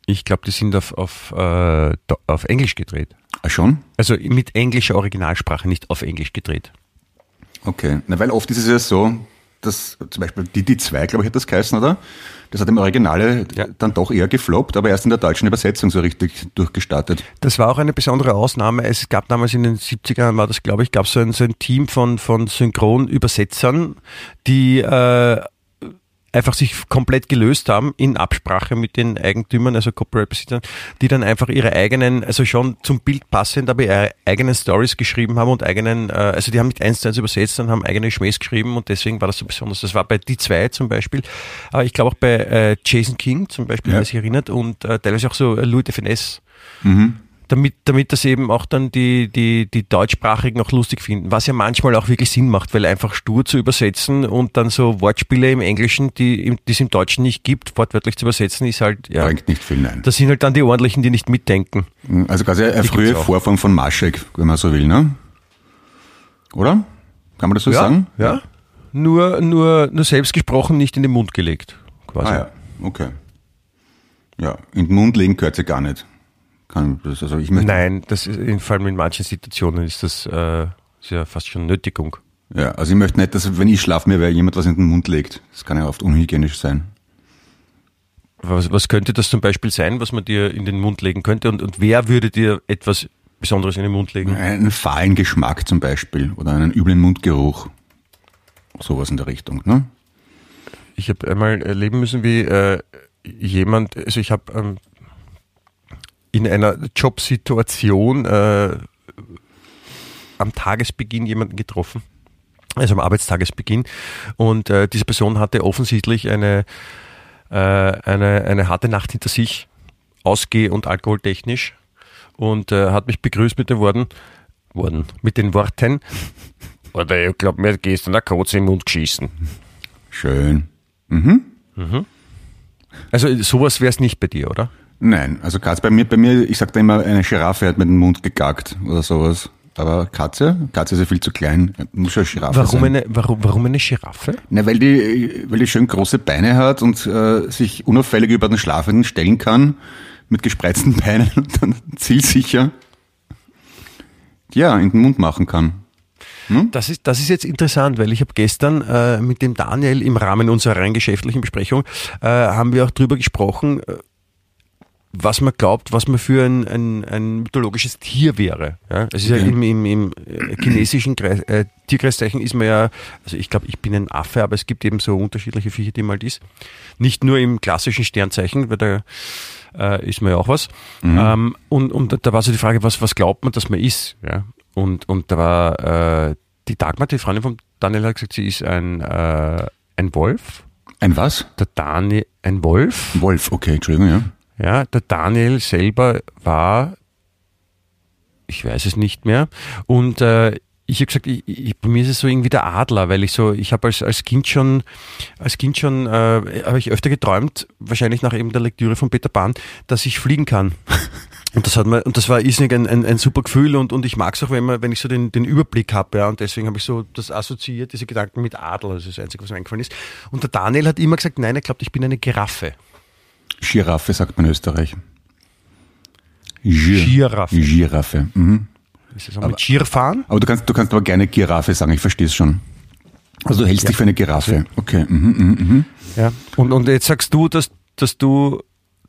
Ich glaube, die sind auf, auf, äh, auf Englisch gedreht. Ah, schon? Also mit englischer Originalsprache, nicht auf Englisch gedreht. Okay. Na, weil oft ist es ja so, dass zum Beispiel die, die zwei, glaube ich, hat das geheißen, oder? Das hat im Originale Ja. dann doch eher gefloppt, aber erst in der deutschen Übersetzung so richtig durchgestartet. Das war auch eine besondere Ausnahme. Es gab damals in den 70ern, war das glaube ich, gab so ein, so ein Team von, von Synchronübersetzern, die äh, einfach sich komplett gelöst haben in Absprache mit den Eigentümern, also Copyright-Besitzern, die dann einfach ihre eigenen, also schon zum Bild passend, aber ihre eigenen Stories geschrieben haben und eigenen, äh, also die haben nicht eins zu eins übersetzt, sondern haben eigene Schmähs geschrieben und deswegen war das so besonders. Das war bei Die zwei zum Beispiel, aber ich glaube auch bei äh, Jason King zum Beispiel, Ja. wer sich erinnert, und äh, teilweise auch so äh, Louis de Finesse damit, damit das eben auch dann die, die, die Deutschsprachigen auch lustig finden, was ja manchmal auch wirklich Sinn macht, weil einfach stur zu übersetzen und dann so Wortspiele im Englischen, die im- die es im Deutschen nicht gibt, wortwörtlich zu übersetzen, ist halt, ja, Bringt nicht viel, nein. das sind halt dann die ordentlichen, die nicht mitdenken. Also quasi eine Die frühe. Vorform von Maschek, wenn man so will, ne? Oder? Kann man das so sagen? ja. Nur, nur, nur selbst gesprochen, nicht in den Mund gelegt, quasi. Ah ja, okay. Ja, in den Mund legen gehört sie gar nicht. Kann also ich möchte, Nein, das ist, vor allem in manchen Situationen ist das äh, ist ja fast schon Nötigung. Ja, also ich möchte nicht, dass wenn ich schlafe, mir wer jemand was in den Mund legt. Das kann ja oft unhygienisch sein. Was, was könnte das zum Beispiel sein, was man dir in den Mund legen könnte? Und, und wer würde dir etwas Besonderes in den Mund legen? Einen fahlen Geschmack zum Beispiel oder einen üblen Mundgeruch. Sowas in der Richtung, ne? Ich habe einmal erleben müssen, wie äh, jemand, also ich habe ähm, in einer Jobsituation äh, am Tagesbeginn jemanden getroffen, also am Arbeitstagesbeginn, und äh, diese Person hatte offensichtlich eine, äh, eine, eine harte Nacht hinter sich, ausgeh- und alkoholtechnisch, und äh, hat mich begrüßt mit den Worten, Worten mit den Worten, oder ich glaube, mir gestern eine Kotze im Mund geschissen. Schön. Also sowas wäre es nicht bei dir, oder? Nein, also Katze, bei mir, bei mir, ich sag da immer, eine Giraffe hat mit dem Mund gegackt oder sowas. Aber Katze, Katze ist ja viel zu klein, muss eine Giraffe Warum sein. eine, warum, warum eine Giraffe? Na, weil die, weil die schön große Beine hat und äh, sich unauffällig über den Schlafenden stellen kann, mit gespreizten Beinen und dann zielsicher, ja, in den Mund machen kann. Das ist, das ist jetzt interessant, weil ich habe gestern äh, mit dem Daniel im Rahmen unserer rein geschäftlichen Besprechung, äh, haben wir auch drüber gesprochen, äh, was man glaubt, was man für ein, ein, ein mythologisches Tier wäre. Ja? Es ist ja Okay. im, im, im äh, chinesischen Kreis, äh, Tierkreiszeichen ist man ja, also ich glaube, ich bin ein Affe, aber es gibt eben so unterschiedliche Viecher, die mal dies. Nicht nur im klassischen Sternzeichen, weil da äh, ist man ja auch was. Ähm, und und da, da war so die Frage, was, was glaubt man, dass man ist? Ja? Und, und da war äh, die Dagmar, die Freundin von Daniel, hat gesagt, sie ist ein, äh, ein Wolf. Ein was? Der Daniel, ein Wolf. Wolf, okay, Entschuldigung, ja. Ja, der Daniel selber war, ich weiß es nicht mehr. Und äh, ich habe gesagt, ich, ich, bei mir ist es so irgendwie der Adler, weil ich so, ich habe als, als Kind schon, als Kind schon, äh, habe ich öfter geträumt, wahrscheinlich nach eben der Lektüre von Peter Pan, dass ich fliegen kann. Und das hat mir, und das war irrsinnig ein, ein, ein super Gefühl und, und ich mag es auch, wenn, man, wenn ich so den, den Überblick habe, ja, und deswegen habe ich so das assoziiert, diese Gedanken mit Adler, das ist das Einzige, was mir eingefallen ist. Und der Daniel hat immer gesagt, nein, er glaubt, ich bin eine Giraffe. Giraffe sagt man in Österreich. Gir Giraffe. Giraffe. Mhm. Ist das auch mit Gir fahren? Aber du kannst, du kannst aber gerne Giraffe sagen, ich verstehe es schon. Also du hältst dich für eine Giraffe. Okay. Mhm, mhm, mhm. Ja. Und, und jetzt sagst du, dass, dass du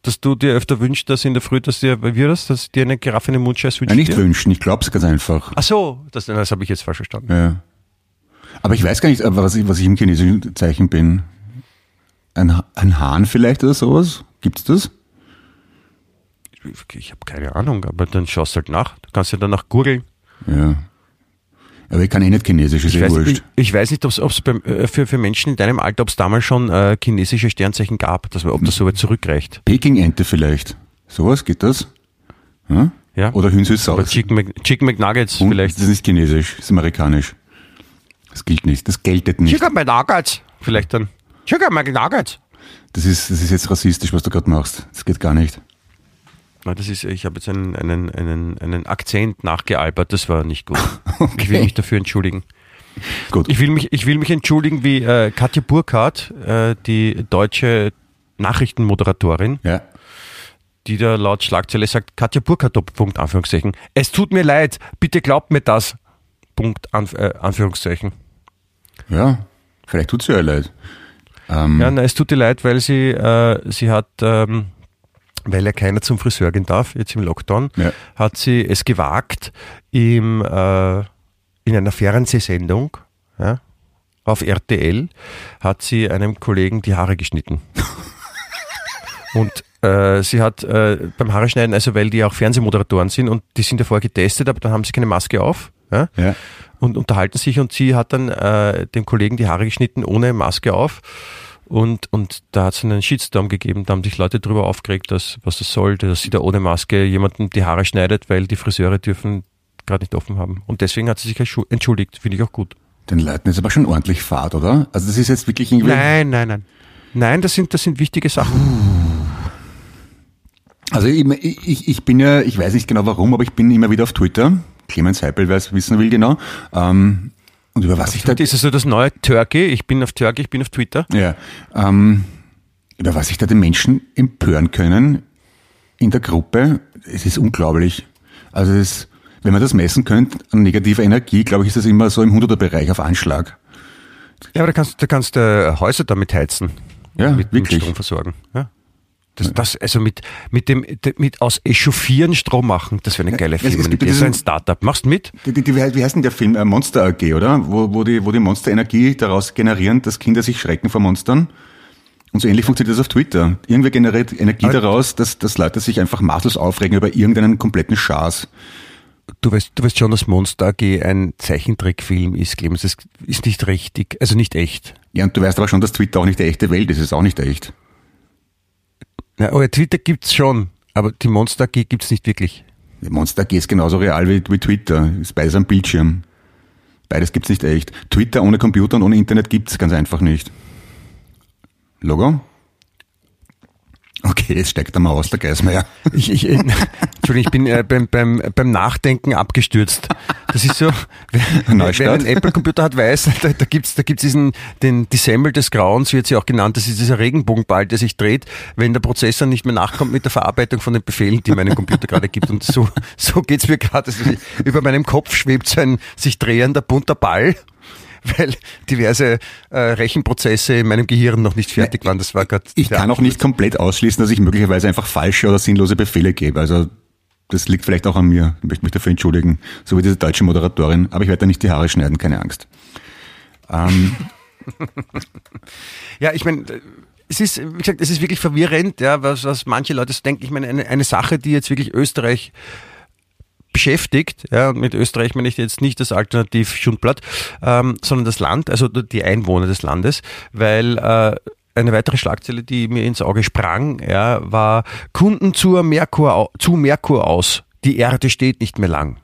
dass du dir öfter wünschst, dass in der Früh, dass dir, wie das, dass dir eine Giraffe in den Mund scheißt? Ja, nicht wünschen, ich glaube es ganz einfach. Ach so, das, das habe ich jetzt falsch verstanden. Ja. Aber ich weiß gar nicht, was ich, was ich im chinesischen Zeichen bin. Ein, ein Hahn vielleicht oder sowas? Gibt's das? Ich, habe keine Ahnung, aber dann schaust halt nach. Du kannst ja danach googeln. Ja. Aber ich kann eh nicht Chinesisch, ist Ich eh weiß, wurscht. ich, ich weiß nicht, ob es äh, für, für Menschen in deinem Alter, ob es damals schon äh, chinesische Sternzeichen gab, dass, ob das so weit zurückreicht. Peking-Ente vielleicht. Sowas, geht das? Ja? Ja? Oder Hühnsel Oder. Chicken, Mc, Chicken McNuggets Und vielleicht. Das ist nicht chinesisch, das ist amerikanisch. Das gilt nicht, das geltet nicht. Chicken McNuggets vielleicht dann. Chicken McNuggets. Das ist, das ist jetzt rassistisch, was du gerade machst. Das geht gar nicht. Nein, das ist, ich habe jetzt einen, einen, einen, einen Akzent nachgealbert, das war nicht gut. Ich will mich dafür entschuldigen. Gut. Ich will mich, ich will mich entschuldigen, wie äh, Katja Burkhardt, äh, die deutsche Nachrichtenmoderatorin, ja. die da laut Schlagzeile sagt, Katja Burkhardt, Doppelpunkt, Anführungszeichen. Es tut mir leid, bitte glaubt mir das. Punkt, Anf äh, Anführungszeichen. Ja, vielleicht tut's ihr ja leid. Ähm, Ja, nein, es tut ihr leid, weil sie, äh, sie hat, ähm, weil ja keiner zum Friseur gehen darf, jetzt im Lockdown, Ja. hat sie es gewagt, im, äh, in einer Fernsehsendung ja, auf RTL, hat sie einem Kollegen die Haare geschnitten. und äh, sie hat äh, beim Haare schneiden, also weil die auch Fernsehmoderatoren sind und die sind davor getestet, aber dann haben sie keine Maske auf. Ja? ja. und unterhalten sich und sie hat dann äh, dem Kollegen die Haare geschnitten ohne Maske auf und, und da hat es einen Shitstorm gegeben, da haben sich Leute darüber aufgeregt, dass, was das soll, dass sie da ohne Maske jemanden die Haare schneidet, weil die Friseure dürfen gerade nicht offen haben. Und deswegen hat sie sich entschu- entschuldigt, finde ich auch gut. Den Leuten ist aber schon ordentlich Fahrt, oder? Also das ist jetzt wirklich irgendwie. Nein, nein, nein. Nein, das sind, das sind wichtige Sachen. Also ich, ich, ich bin ja, ich weiß nicht genau warum, aber ich bin immer wieder auf Twitter. Clemens Heipel, wer es wissen will genau. Ähm, und über was ich da Das ist also das neue Turkey. Ich bin auf Turkey, ich bin auf Twitter. Ja, ähm, über was sich da die Menschen empören können in der Gruppe, es ist unglaublich. Also es, wenn man das messen könnte an negativer Energie, glaube ich, ist das immer so im 100er-Bereich auf Anschlag. Ja, aber da kannst du kannst, äh, Häuser damit heizen. Ja, mit, mit wirklich. Strom versorgen. Ja. Das, das, also mit, mit dem, mit aus Echauffieren Strom machen, das wäre eine geile ja Das ist ein Startup. Machst mit? Die, die, die, wie heißt denn der Film? Äh, Monster AG, oder? Wo, wo, die, wo die Monster Energie daraus generieren, dass Kinder sich schrecken vor Monstern. Und so ähnlich funktioniert das auf Twitter. Irgendwer generiert Energie Aber- daraus, dass, dass Leute sich einfach maßlos aufregen über irgendeinen kompletten Schaß. Du weißt, du weißt schon, dass Monster AG ein Zeichentrickfilm ist, Clemens. Das ist nicht richtig, also nicht echt. Ja, und du weißt aber schon, dass Twitter auch nicht die echte Welt ist. Es ist auch nicht echt. Ja, aber Twitter gibt's schon, aber die Monster AG gibt's nicht wirklich. Monster AG ist genauso real wie, wie Twitter. Ist beides am Bildschirm. Beides gibt's nicht echt. Twitter ohne Computer und ohne Internet gibt's ganz einfach nicht. Logo? Okay, jetzt steigt er mal aus, der Geismeier. Ich, ich, äh, Entschuldigung, ich bin äh, beim, beim, beim Nachdenken abgestürzt. Das ist so, wer, wer einen Apple-Computer hat, weiß, da, da gibt's da gibt's diesen, den Dissemble des Grauens, wird sie auch genannt, das ist dieser Regenbogenball, der sich dreht, wenn der Prozessor nicht mehr nachkommt mit der Verarbeitung von den Befehlen, die meinem Computer gerade gibt. Und so, so geht's mir gerade. Also über meinem Kopf schwebt so ein sich drehender bunter Ball. Weil diverse äh, Rechenprozesse in meinem Gehirn noch nicht fertig waren. Das war gerade. Ich kann auch nicht komplett ausschließen, dass ich möglicherweise einfach falsche oder sinnlose Befehle gebe. Also das liegt vielleicht auch an mir. Ich möchte mich dafür entschuldigen. So wie diese deutsche Moderatorin. Aber ich werde da nicht die Haare schneiden, keine Angst. Ähm, Ja, ich meine, es ist, wie gesagt, es ist wirklich verwirrend, ja, was, was manche Leute so denken. Ich meine, eine, eine Sache, die jetzt wirklich Österreich beschäftigt, ja, und mit Österreich meine ich jetzt nicht das Alternativ Schundblatt, ähm, sondern das Land, also die Einwohner des Landes, weil äh, eine weitere Schlagzeile, die mir ins Auge sprang, ja, war Kunden zur Merkur, zu Merkur aus. Die Erde steht nicht mehr lang.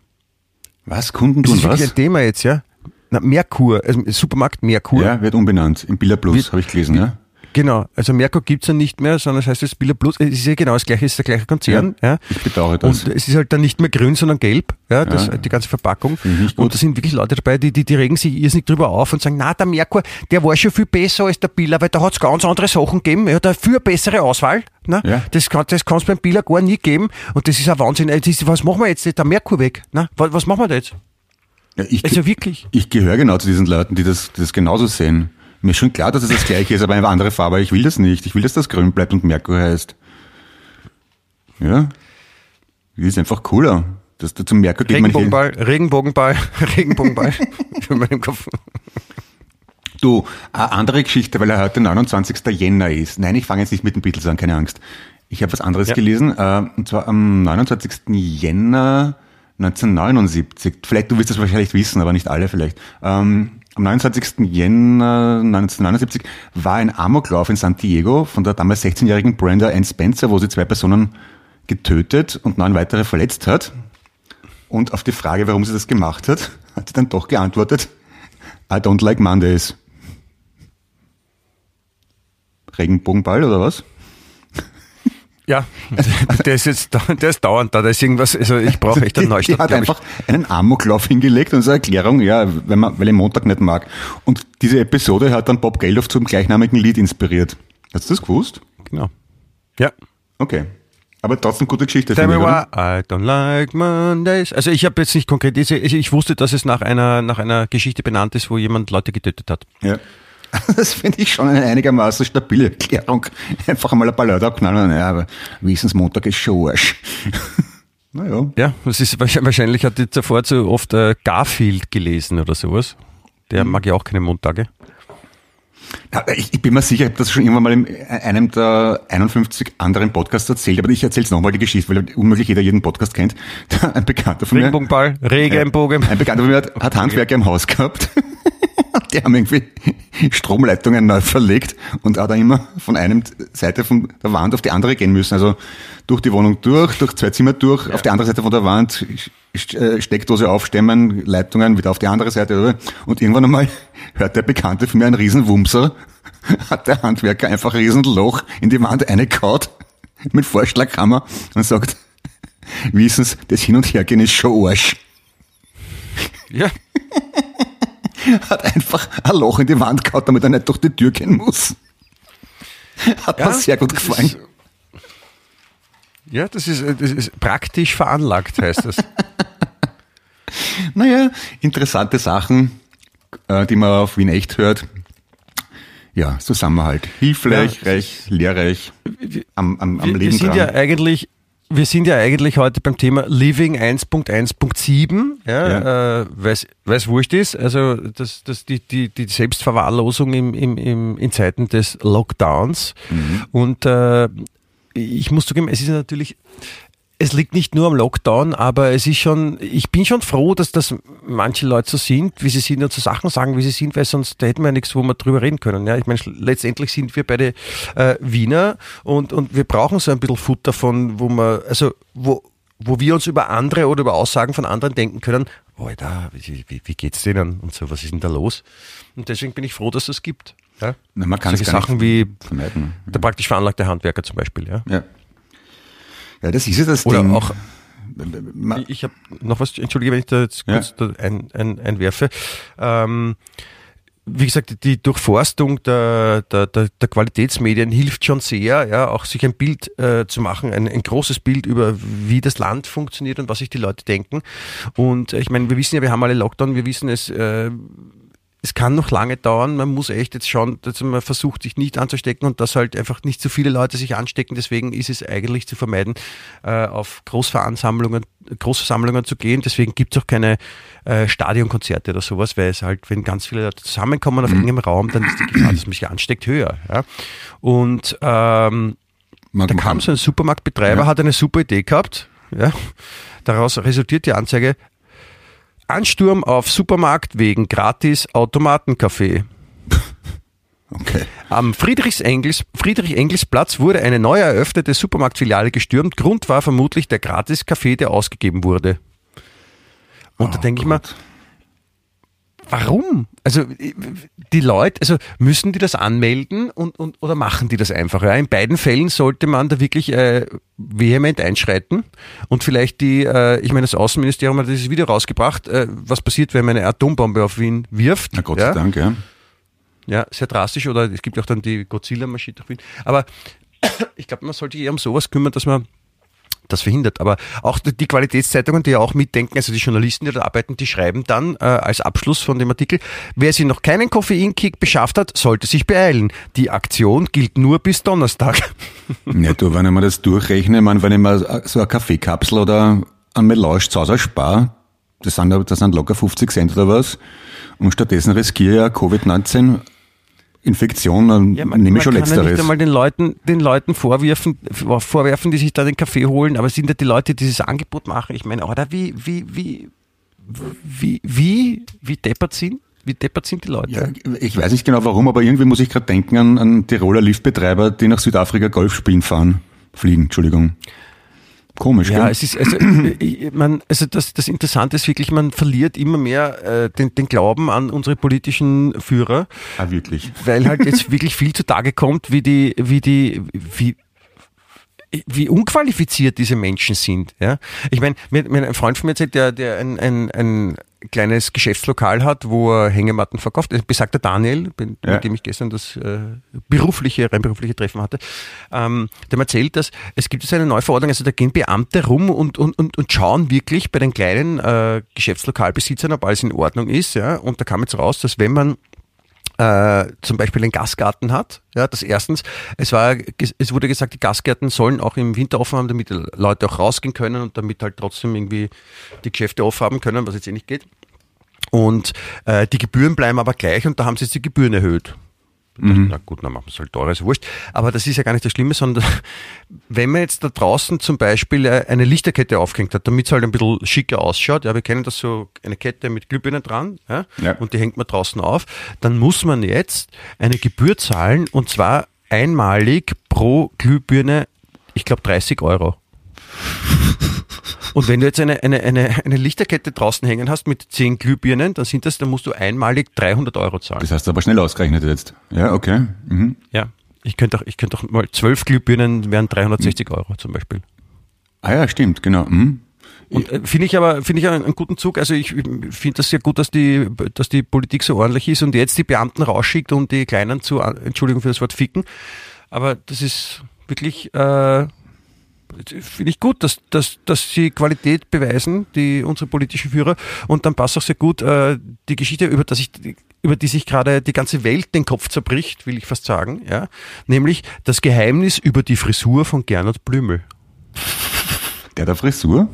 Was? Kunden Das tun ist wirklich was? ein Thema jetzt, ja? Na, Merkur, also Supermarkt Merkur. Ja, wird umbenannt. Im Billa Plus, Wird- habe ich gelesen, ja? Genau, also Merkur gibt's ja nicht mehr, sondern es heißt jetzt Billa Plus. Es ist ja genau das gleiche, es ist der gleiche Konzern. Ja. Ich bedauere das. Und es ist halt dann nicht mehr grün, sondern gelb, ja, das, Ja. die ganze Verpackung. Gut. Und da sind wirklich Leute dabei, die, die, die regen sich irrsinnig drüber auf und sagen, na, der Merkur, der war schon viel besser als der Billa, weil da hat's ganz andere Sachen gegeben, ja, da viel bessere Auswahl. Ne? Ja. Das kann das kann's beim Billa gar nie geben. Und das ist ein Wahnsinn. Das ist, was machen wir jetzt? Der Merkur weg. Ne? Was, was machen wir da jetzt? ja, ich, Also wirklich. ich gehöre genau zu diesen Leuten, die das, die das genauso sehen. Mir ist schon klar, dass es das gleiche ist, aber eine andere Farbe. Ich will das nicht. Ich will, dass das grün bleibt und Merkur heißt. Ja? Das ist einfach cooler. Dass du zum Merkur geht man. Regenbogenball, Regenbogenball, Regenbogenball. in meinem Kopf. Du, eine andere Geschichte, weil er heute 29. Jänner ist. Nein, ich fange jetzt nicht mit den Beatles an, keine Angst. Ich habe was anderes Ja. gelesen, äh, und zwar am 29. Jänner 1979. Vielleicht, du wirst das wahrscheinlich wissen, aber nicht alle vielleicht. Ähm, am 29. Jänner 1979 war ein Amoklauf in San Diego von der damals 16-jährigen Brenda Ann Spencer, wo sie zwei Personen getötet und neun weitere verletzt hat. Und auf die Frage, warum sie das gemacht hat, hat sie dann doch geantwortet, I don't like Mondays. Regenbogenball oder was? Ja, der ist jetzt, der ist dauernd da, da ist irgendwas, also ich brauche echt einen Die, die Neustart. hat glaub ich. einfach einen Amoklauf hingelegt und so eine Erklärung, ja, wenn man, weil ich Montag nicht mag. Und diese Episode hat dann Bob Geldof zum gleichnamigen Lied inspiriert. Hast du das gewusst? Genau. Ja. Okay. Aber trotzdem gute Geschichte. Tell me ich, why? I don't like Mondays. Also ich habe jetzt nicht konkret ich wusste, dass es nach einer, nach einer Geschichte benannt ist, wo jemand Leute getötet hat. Ja. Das finde ich schon eine einigermaßen stabile Erklärung. Einfach einmal ein paar Leute abknallen und ja, aber Wissensmontag ist schon Arsch. naja. Ja, das ist wahrscheinlich, hat die zuvor zu oft äh, Garfield gelesen oder sowas. Der mag ja auch keine Montage. Ich, ich bin mir sicher, ich habe das schon irgendwann mal in einem der 51 anderen Podcasts erzählt, aber ich erzähle es nochmal die Geschichte, weil unmöglich jeder jeden Podcast kennt. Ein Bekannter von mir, Regenbogenball, Regenbogen. ein Bekannter von mir hat, hat Handwerker im Haus gehabt. Die haben irgendwie Stromleitungen neu verlegt und hat dann immer von einem Seite von der Wand auf die andere gehen müssen. Also durch die Wohnung durch, durch zwei Zimmer durch, auf die andere Seite von der Wand, äh, Steckdose aufstemmen, Leitungen wieder auf die andere Seite. Und irgendwann einmal hört der Bekannte von mir einen Riesenwumser, hat der Handwerker einfach ein Riesenloch in die Wand eingekaut mit Vorschlaghammer und sagt, wissen Sie, das Hin- und Hergehen ist schon Arsch. Ja. hat einfach ein Loch in die Wand gehauen, damit er nicht durch die Tür gehen muss. Hat Ja, mir sehr gut gefallen. ist- Ja, das ist, das ist praktisch veranlagt, heißt das. Naja, interessante Sachen, äh, die man auf Wien echt hört. Ja, Zusammenhalt. Hilfreich, Ja, reich, lehrreich, am, am, am wir, wir Leben sind dran. ja eigentlich, wir sind ja eigentlich heute beim Thema Living 1.1.7, ja, Ja. Äh, weil es wurscht ist. Also das, das, die, die, die Selbstverwahrlosung im, im, im, in Zeiten des Lockdowns. Mhm. Und äh, ich muss zugeben, es ist natürlich, es liegt nicht nur am Lockdown, aber es ist schon, ich bin schon froh, dass das manche Leute so sind, wie sie sind und so Sachen sagen, wie sie sind, weil sonst da hätten wir ja nichts, wo wir drüber reden können. Ja, ich meine, letztendlich sind wir beide äh, Wiener und, und wir brauchen so ein bisschen Futter von, wo man, also, wo, wo wir uns über andere oder über Aussagen von anderen denken können, oh, da, wie, wie, wie geht's denen und so, was ist denn da los? Und deswegen bin ich froh, dass es gibt. Ja? Na, man kann es Solche Sachen nicht wie vermeiden. der praktisch veranlagte Handwerker zum Beispiel, ja. Ja. Ja, das ist ja das Oder Ding. auch Ich habe noch was, entschuldige, wenn ich da jetzt Ja. kurz da ein, ein, einwerfe. Ähm, wie gesagt, die Durchforstung der, der, der, der Qualitätsmedien hilft schon sehr, ja, auch sich ein Bild äh, zu machen, ein, ein großes Bild über, wie das Land funktioniert und was sich die Leute denken. Und äh, ich meine, wir wissen ja, wir haben alle Lockdown, wir wissen es, äh, es kann noch lange dauern. Man muss echt jetzt schauen, dass man versucht, sich nicht anzustecken und dass halt einfach nicht zu viele Leute sich anstecken. Deswegen ist es eigentlich zu vermeiden, äh, auf Großveransammlungen, Großversammlungen zu gehen. Deswegen gibt es auch keine äh, Stadionkonzerte oder sowas, weil es halt, wenn ganz viele Leute zusammenkommen auf engem Raum, dann ist die Gefahr, dass man sich ansteckt, höher. Ja? Und ähm, da kam so ein Supermarktbetreiber, Ja. hat eine super Idee gehabt. Ja. Daraus resultiert die Anzeige: Ansturm auf Supermarkt wegen gratis Automatenkaffee. Okay. Am Friedrichs-Engels, Friedrich-Engels-Platz wurde eine neu eröffnete Supermarktfiliale gestürmt. Grund war vermutlich der Gratis-Kaffee, der ausgegeben wurde. Und da Oh denke ich Gott. Warum? Also die Leute, also müssen die das anmelden und, und oder machen die das einfach? Ja? In beiden Fällen sollte man da wirklich äh, vehement einschreiten und vielleicht die, äh, ich meine, das Außenministerium hat dieses Video rausgebracht, äh, was passiert, wenn man eine Atombombe auf Wien wirft. Na Gott ja? sei Dank, ja. Ja, sehr drastisch. Oder es gibt auch dann die Godzilla-Maschine. durch Wien. Aber ich glaube, man sollte sich eher um sowas kümmern, dass man das verhindert. Aber auch die Qualitätszeitungen, die ja auch mitdenken, also die Journalisten, die da arbeiten, die schreiben dann äh, als Abschluss von dem Artikel, wer sich noch keinen Koffeinkick beschafft hat, sollte sich beeilen. Die Aktion gilt nur bis Donnerstag. Ja, du, wenn ich mir das durchrechne, ich meine, wenn ich mir so eine Kaffeekapsel oder ein Melange zu Hause spare, das sind, das sind locker 50 Cent oder was, und stattdessen riskiere ich eine Covid-19 Infektion, dann nehme ich schon kann ja nicht Letzteres. einmal den Leuten, den Leuten vorwerfen, vorwerfen, die sich da den Kaffee holen, aber es sind ja die Leute, die dieses Angebot machen. Ich meine, oder wie, wie, wie, wie, wie, wie deppert sind? Wie deppert sind die Leute? Ja, ich weiß nicht genau warum, aber irgendwie muss ich gerade denken an, an Tiroler Liftbetreiber, die nach Südafrika Golf spielen fahren. Fliegen, Entschuldigung. Komisch, Ja, gell? es ist, also, man, also das, das Interessante ist wirklich, man verliert immer mehr äh, den, den Glauben an unsere politischen Führer, ah, wirklich. weil halt jetzt wirklich viel zutage kommt, wie die, wie die, wie, wie unqualifiziert diese Menschen sind. Ja? Ich meine, mir, mir ein Freund von mir erzählt, der, der ein, ein, ein kleines Geschäftslokal hat, wo er Hängematten verkauft. Äh, Besagter Daniel, mit Ja. dem ich gestern das äh, berufliche, rein berufliche Treffen hatte, ähm, dem erzählt, dass es gibt jetzt eine neue Verordnung, also da gehen Beamte rum und, und, und, und schauen wirklich bei den kleinen äh, Geschäftslokalbesitzern, ob alles in Ordnung ist. Ja? Und da kam jetzt raus, dass wenn man äh, zum Beispiel einen Gastgarten hat. Ja, das erstens, es war, es wurde gesagt, die Gastgärten sollen auch im Winter offen haben, damit Leute auch rausgehen können und damit halt trotzdem irgendwie die Geschäfte offen haben können, was jetzt eh nicht geht. Und äh, die Gebühren bleiben aber gleich und da haben sie jetzt die Gebühren erhöht. Na gut, dann machen wir es halt teurer, ist wurscht. Aber das ist ja gar nicht das Schlimme, sondern wenn man jetzt da draußen zum Beispiel äh, eine Lichterkette aufgehängt hat, damit es halt ein bisschen schicker ausschaut, ja, wir kennen das so, eine Kette mit Glühbirnen dran, ja, Ja. und die hängt man draußen auf, dann muss man jetzt eine Gebühr zahlen und zwar einmalig pro Glühbirne, ich glaube 30 Euro. Und wenn du jetzt eine, eine, eine, eine Lichterkette draußen hängen hast mit 10 Glühbirnen, dann sind das, dann musst du einmalig 300 Euro zahlen. Das hast du aber schnell ausgerechnet jetzt. Ja, okay. Mhm. Ja. Ich könnte auch, ich könnte auch mal zwölf Glühbirnen wären 360 Euro zum Beispiel. Ah ja, stimmt, genau. Mhm. Und äh, finde ich aber, finde ich einen, einen guten Zug. Also ich finde das sehr gut, dass die, dass die Politik so ordentlich ist und jetzt die Beamten rausschickt, um die Kleinen zu, Entschuldigung für das Wort ficken. Aber das ist wirklich, äh, finde ich gut, dass, dass, dass sie Qualität beweisen, die unsere politischen Führer. Und dann passt auch sehr gut äh, die Geschichte, über, dass ich, über die sich gerade die ganze Welt den Kopf zerbricht, will ich fast sagen. Ja? Nämlich das Geheimnis über die Frisur von Gernot Blümel. Der der Frisur?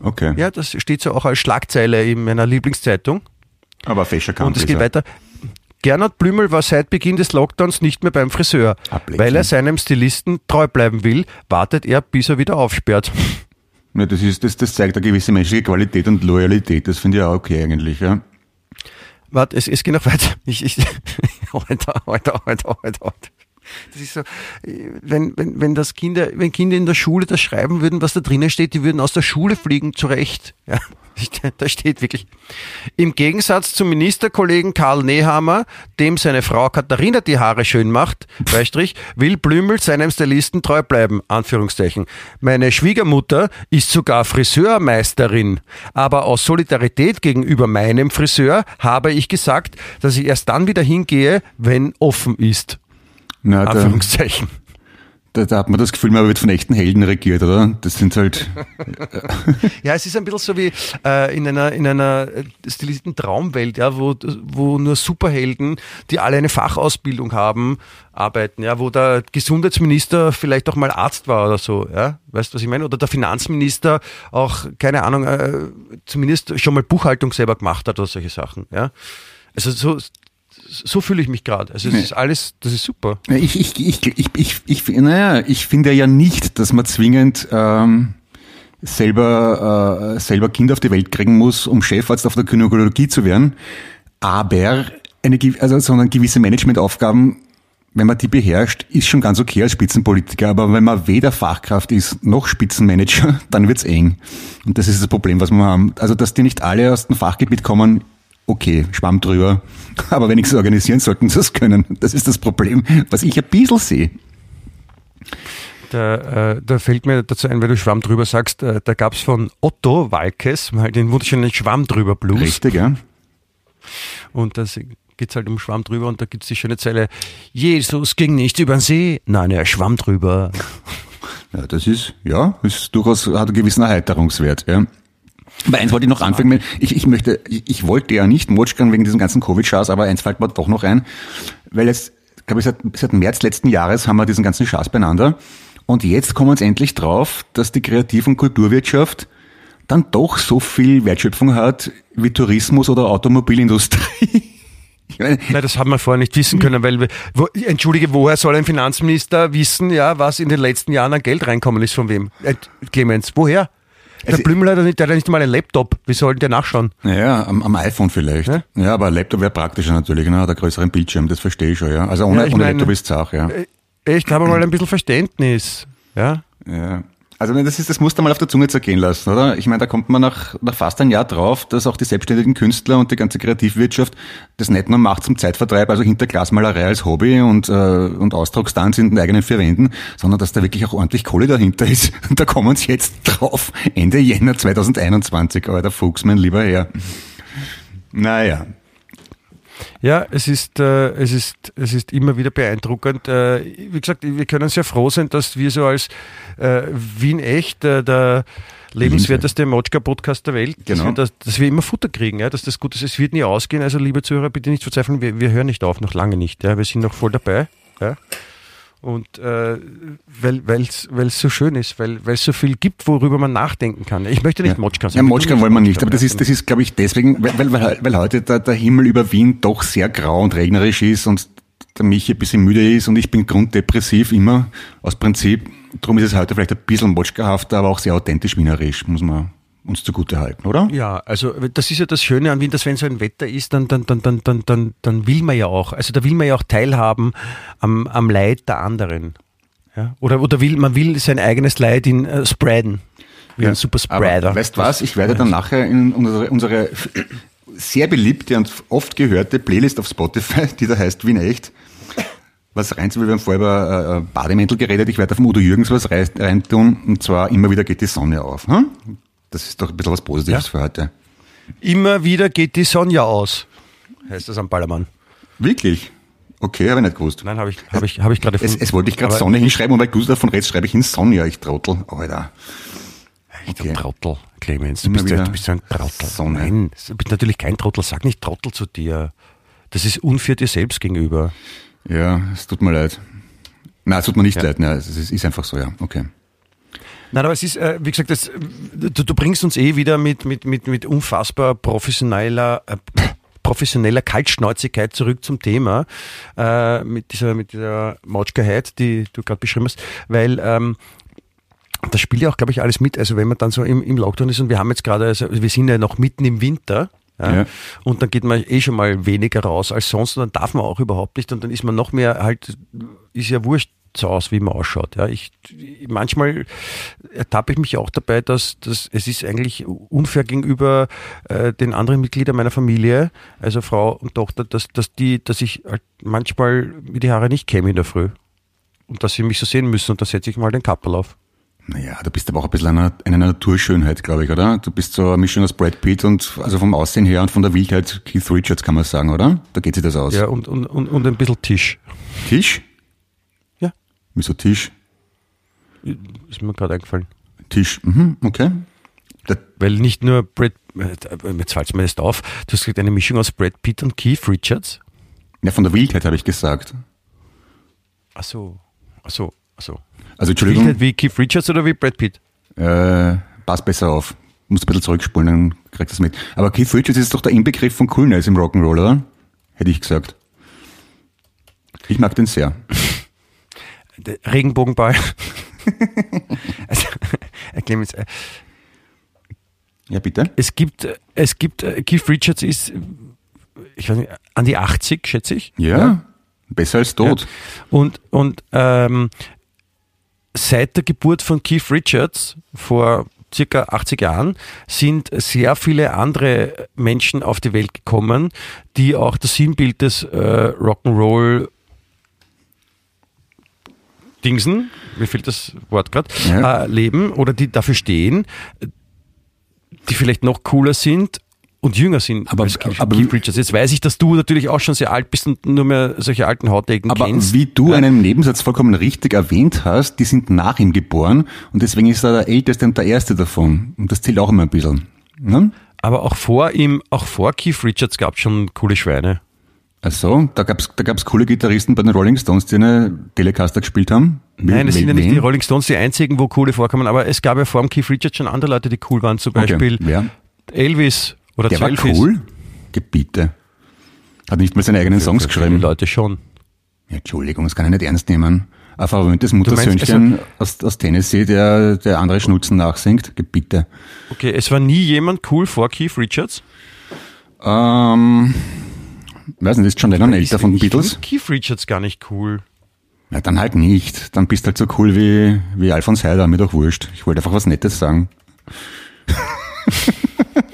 Okay. Ja, das steht so auch als Schlagzeile in meiner Lieblingszeitung. Aber Fescher kann Und es geht weiter. Gernot Blümel war seit Beginn des Lockdowns nicht mehr beim Friseur. Ah, Blödsinn. Weil er seinem Stilisten treu bleiben will, wartet er, bis er wieder aufsperrt. Ja, das, ist, das, das zeigt eine gewisse menschliche Qualität und Loyalität. Das finde ich auch okay eigentlich. Ja. Warte, es, es geht noch weiter. Ich, ich, Alter, Alter, Alter, Alter, Alter. Das ist so, wenn, wenn, wenn das Kinder, wenn Kinder in der Schule das schreiben würden, was da drinnen steht, die würden aus der Schule fliegen, zurecht. Ja, da steht wirklich. Im Gegensatz zum Ministerkollegen Karl Nehammer, dem seine Frau Katharina die Haare schön macht, Beistrich, will Blümel seinem Stylisten treu bleiben, Anführungszeichen. Meine Schwiegermutter ist sogar Friseurmeisterin. Aber aus Solidarität gegenüber meinem Friseur habe ich gesagt, dass ich erst dann wieder hingehe, wenn offen ist. Na, da, Anführungszeichen. da, da hat man das Gefühl, man wird von echten Helden regiert, oder? Das sind halt. Ja, es ist ein bisschen so wie äh, in einer, in einer äh, stilisierten Traumwelt, ja, wo, wo nur Superhelden, die alle eine Fachausbildung haben, arbeiten, ja, wo der Gesundheitsminister vielleicht auch mal Arzt war oder so, ja, weißt du, was ich meine? Oder der Finanzminister auch, keine Ahnung, äh, zumindest schon mal Buchhaltung selber gemacht hat oder solche Sachen, ja. Also so, so fühle ich mich gerade. Also es Nee. ist alles, das ist super. Ich, ich, ich, ich, ich, ich, naja, ich finde ja nicht, dass man zwingend ähm, selber, äh, selber Kinder auf die Welt kriegen muss, um Chefarzt auf der Gynäkologie zu werden. Aber eine, also, sondern gewisse Managementaufgaben, wenn man die beherrscht, ist schon ganz okay als Spitzenpolitiker, aber wenn man weder Fachkraft ist noch Spitzenmanager, dann wird's eng. Und das ist das Problem, was wir haben. Also, dass die nicht alle aus dem Fachgebiet kommen, okay, Schwamm drüber. Aber wenn ich es organisieren, sollten sie es können. Das ist das Problem, was ich ein bisschen sehe. Da, äh, da fällt mir dazu ein, weil du Schwamm drüber sagst, äh, da gab es von Otto Walkes mal den wunderschönen Schwamm drüber Blues. Richtig, ja. Und das geht es halt um Schwamm drüber und da gibt es die schöne Zeile, Jesus ging nicht über den See, nein, er schwamm drüber. Ja, das ist, ja, ist durchaus, hat einen gewissen Erheiterungswert, ja. Aber eins wollte ich noch anfangen. Ich, ich möchte, ich, ich wollte ja nicht Motschkan wegen diesen ganzen Covid-Schars, aber eins fällt mir doch noch ein, weil jetzt, glaube ich, seit, seit März letzten Jahres haben wir diesen ganzen Schars beieinander. Und jetzt kommen wir uns endlich drauf, dass die Kreativ- und Kulturwirtschaft dann doch so viel Wertschöpfung hat wie Tourismus oder Automobilindustrie. Nein, das haben wir vorher nicht wissen können, weil wir, wo, entschuldige, woher soll ein Finanzminister wissen, ja, was in den letzten Jahren an Geld reinkommen ist von wem? Äh, Clemens, woher? Der also, Blümel hat nicht, der hat nicht mal einen Laptop. Wie soll der nachschauen? Ja, am, am iPhone vielleicht. Ja? ja, aber ein Laptop wäre praktischer natürlich, ne? Hat einen größeren Bildschirm, das verstehe ich schon, ja. Also ohne, ja, ohne meine, Laptop ist es auch, ja. Äh, haben wir mal ein bisschen Verständnis. Ja. Ja. Also das ist, das musst du mal auf der Zunge zergehen lassen, oder? Ich meine, da kommt man nach, nach fast ein Jahr drauf, dass auch die selbstständigen Künstler und die ganze Kreativwirtschaft das nicht nur macht zum Zeitvertreib, also hinter Glasmalerei als Hobby und, äh, und Ausdruckstanz in den eigenen vier Wänden, sondern dass da wirklich auch ordentlich Kohle dahinter ist. Und da kommen sie jetzt drauf. Ende Jänner 2021, der Fuchs, mein lieber Herr. Naja, ja, es ist, äh, es ist, es ist immer wieder beeindruckend. Äh, wie gesagt, wir können sehr froh sein, dass wir so als äh, Wien echt äh, der lebenswerteste Motschka-Podcast der Welt, genau. dass, wir, dass, dass, wir immer Futter kriegen, ja, dass das gut ist. Es wird nie ausgehen. Also, liebe Zuhörer, bitte nicht verzweifeln. Wir, wir hören nicht auf, noch lange nicht. Ja. Wir sind noch voll dabei. Ja. Und äh, weil es so schön ist, weil es so viel gibt, worüber man nachdenken kann. Ich möchte nicht ja. Motschka sagen. Ja, Motschka wollen wir nicht, aber das ist, das ist, glaube ich, deswegen, weil, weil, weil heute der, der Himmel über Wien doch sehr grau und regnerisch ist und der Michi ein bisschen müde ist und ich bin grunddepressiv immer aus Prinzip. Darum ist es heute vielleicht ein bisschen Motschka-hafter, aber auch sehr authentisch wienerisch, muss man uns zugute halten, oder? Ja, also das ist ja das Schöne an Wien, dass wenn so ein Wetter ist, dann, dann, dann, dann, dann, dann, dann will man ja auch, also da will man ja auch teilhaben am, am Leid der anderen. Ja? Oder, oder will, man will sein eigenes Leid in uh, spreaden. Wie ja, ein Super Spreader. weißt du was? Ich werde dann nachher in unsere, unsere sehr beliebte und oft gehörte Playlist auf Spotify, die da heißt Wien echt, was rein wir haben vorher über äh, Bademäntel geredet, ich werde auf Udo Jürgens was reintun, und zwar immer wieder geht die Sonne auf. Hm? Das ist doch ein bisschen was Positives ja. für heute. Immer wieder geht die Sonja aus, heißt das am Ballermann. Wirklich? Okay, habe ich nicht gewusst. Nein, habe ich, hab ich, hab ich gerade es, es wollte ich gerade Sonne hinschreiben und weil du davon redest, schreibe ich hin Sonja, ich Trottel. Alter. Ich okay. Trottel, Clemens. Du bist, ja, du bist so ein Trottel. Sonne. Nein, du bist natürlich kein Trottel. Sag nicht Trottel zu dir. Das ist unfair dir selbst gegenüber. Ja, es tut mir leid. Nein, es tut mir nicht ja. leid. Nein, es ist, ist einfach so, ja. Okay. Nein, aber es ist, äh, wie gesagt, das, du, du, bringst uns eh wieder mit, mit, mit, mit unfassbar professioneller, äh, professioneller Kaltschnäuzigkeit zurück zum Thema, äh, mit dieser, mit dieser Mautschkerheit, die du gerade beschrieben hast, weil, ähm, das spielt ja auch, glaube ich, alles mit. Also wenn man dann so im, im Lockdown ist und wir haben jetzt gerade, also wir sind ja noch mitten im Winter, ja. Ja. Und dann geht man eh schon mal weniger raus als sonst und dann darf man auch überhaupt nicht und dann ist man noch mehr halt, ist ja wurscht, so aus, wie man ausschaut. Ja, ich, manchmal ertappe ich mich auch dabei, dass, dass es ist eigentlich unfair gegenüber äh, den anderen Mitgliedern meiner Familie, also Frau und Tochter, dass, dass die, dass ich halt manchmal mit die Haare nicht käme in der Früh. Und dass sie mich so sehen müssen und da setze ich mal den Kappel auf. Naja, du bist aber auch ein bisschen eine, eine Naturschönheit, glaube ich, oder? Du bist so eine Mischung aus Brad Pitt und also vom Aussehen her und von der Wildheit Keith Richards, kann man sagen, oder? Da geht sich das aus. Ja, und, und, und, und ein bisschen Tisch. Tisch? Wieso Tisch? Ist mir gerade eingefallen. Tisch, mhm, okay. Der Weil nicht nur Brad, äh, jetzt fällt mir das auf, du hast gesagt, eine Mischung aus Brad Pitt und Keith Richards? Ja, von der Wildheit habe ich gesagt. Ach so, ach so, ach so. Also Entschuldigung. Wildheit wie Keith Richards oder wie Brad Pitt? Äh, passt besser auf. Musst ein bisschen zurückspulen, dann kriegst du es mit. Aber Keith Richards ist doch der Inbegriff von Coolness im Rock'n'Roll, oder? Hätte ich gesagt. Ich mag den sehr. Regenbogenball. also, Clemens, äh, ja, bitte. Es gibt, es gibt, äh, Keith Richards ist ich weiß nicht, an die 80, schätze ich. Ja, besser als tot. Ja. Und, und ähm, seit der Geburt von Keith Richards vor circa 80 Jahren sind sehr viele andere Menschen auf die Welt gekommen, die auch das Sinnbild des äh, Rock'n'Roll Dingsen, mir fehlt das Wort gerade, Ja. äh, leben oder die dafür stehen, die vielleicht noch cooler sind und jünger sind Aber- als Keith, aber- Keith Richards. Jetzt weiß ich, dass du natürlich auch schon sehr alt bist und nur mehr solche alten Hautdecken Aber kennst. wie du einen Nebensatz vollkommen richtig erwähnt hast, die sind nach ihm geboren und deswegen ist er der Älteste und der Erste davon. Und das zählt auch immer ein bisschen. Ne? Aber auch vor ihm, auch vor Keith Richards gab es schon coole Schweine. Also, da gab's da gab's coole Gitarristen bei den Rolling Stones, die eine Telecaster gespielt haben. Nein, das Wen- sind ja nicht die Rolling Stones die einzigen, wo coole vorkommen, aber es gab ja vor dem Keith Richards schon andere Leute, die cool waren, zum Okay, Beispiel wer? Elvis oder Der war Elvis. cool? Gebiete. Hat nicht mal seine eigenen Songs Für geschrieben. Leute schon. Ja, Entschuldigung, das kann ich nicht ernst nehmen. Ein verwöhntes Muttersöhnchen aus, aus Tennessee, der, der andere Schnulzen nachsingt. Gebiete. Okay, es war nie jemand cool vor Keith Richards. Ähm, weiß nicht, ist John Lennon älter von den Beatles? Keith Richards gar nicht cool. Ja, dann halt nicht. Dann bist du halt so cool wie, wie Alfons Heider, mir doch wurscht. Ich wollte einfach was Nettes sagen.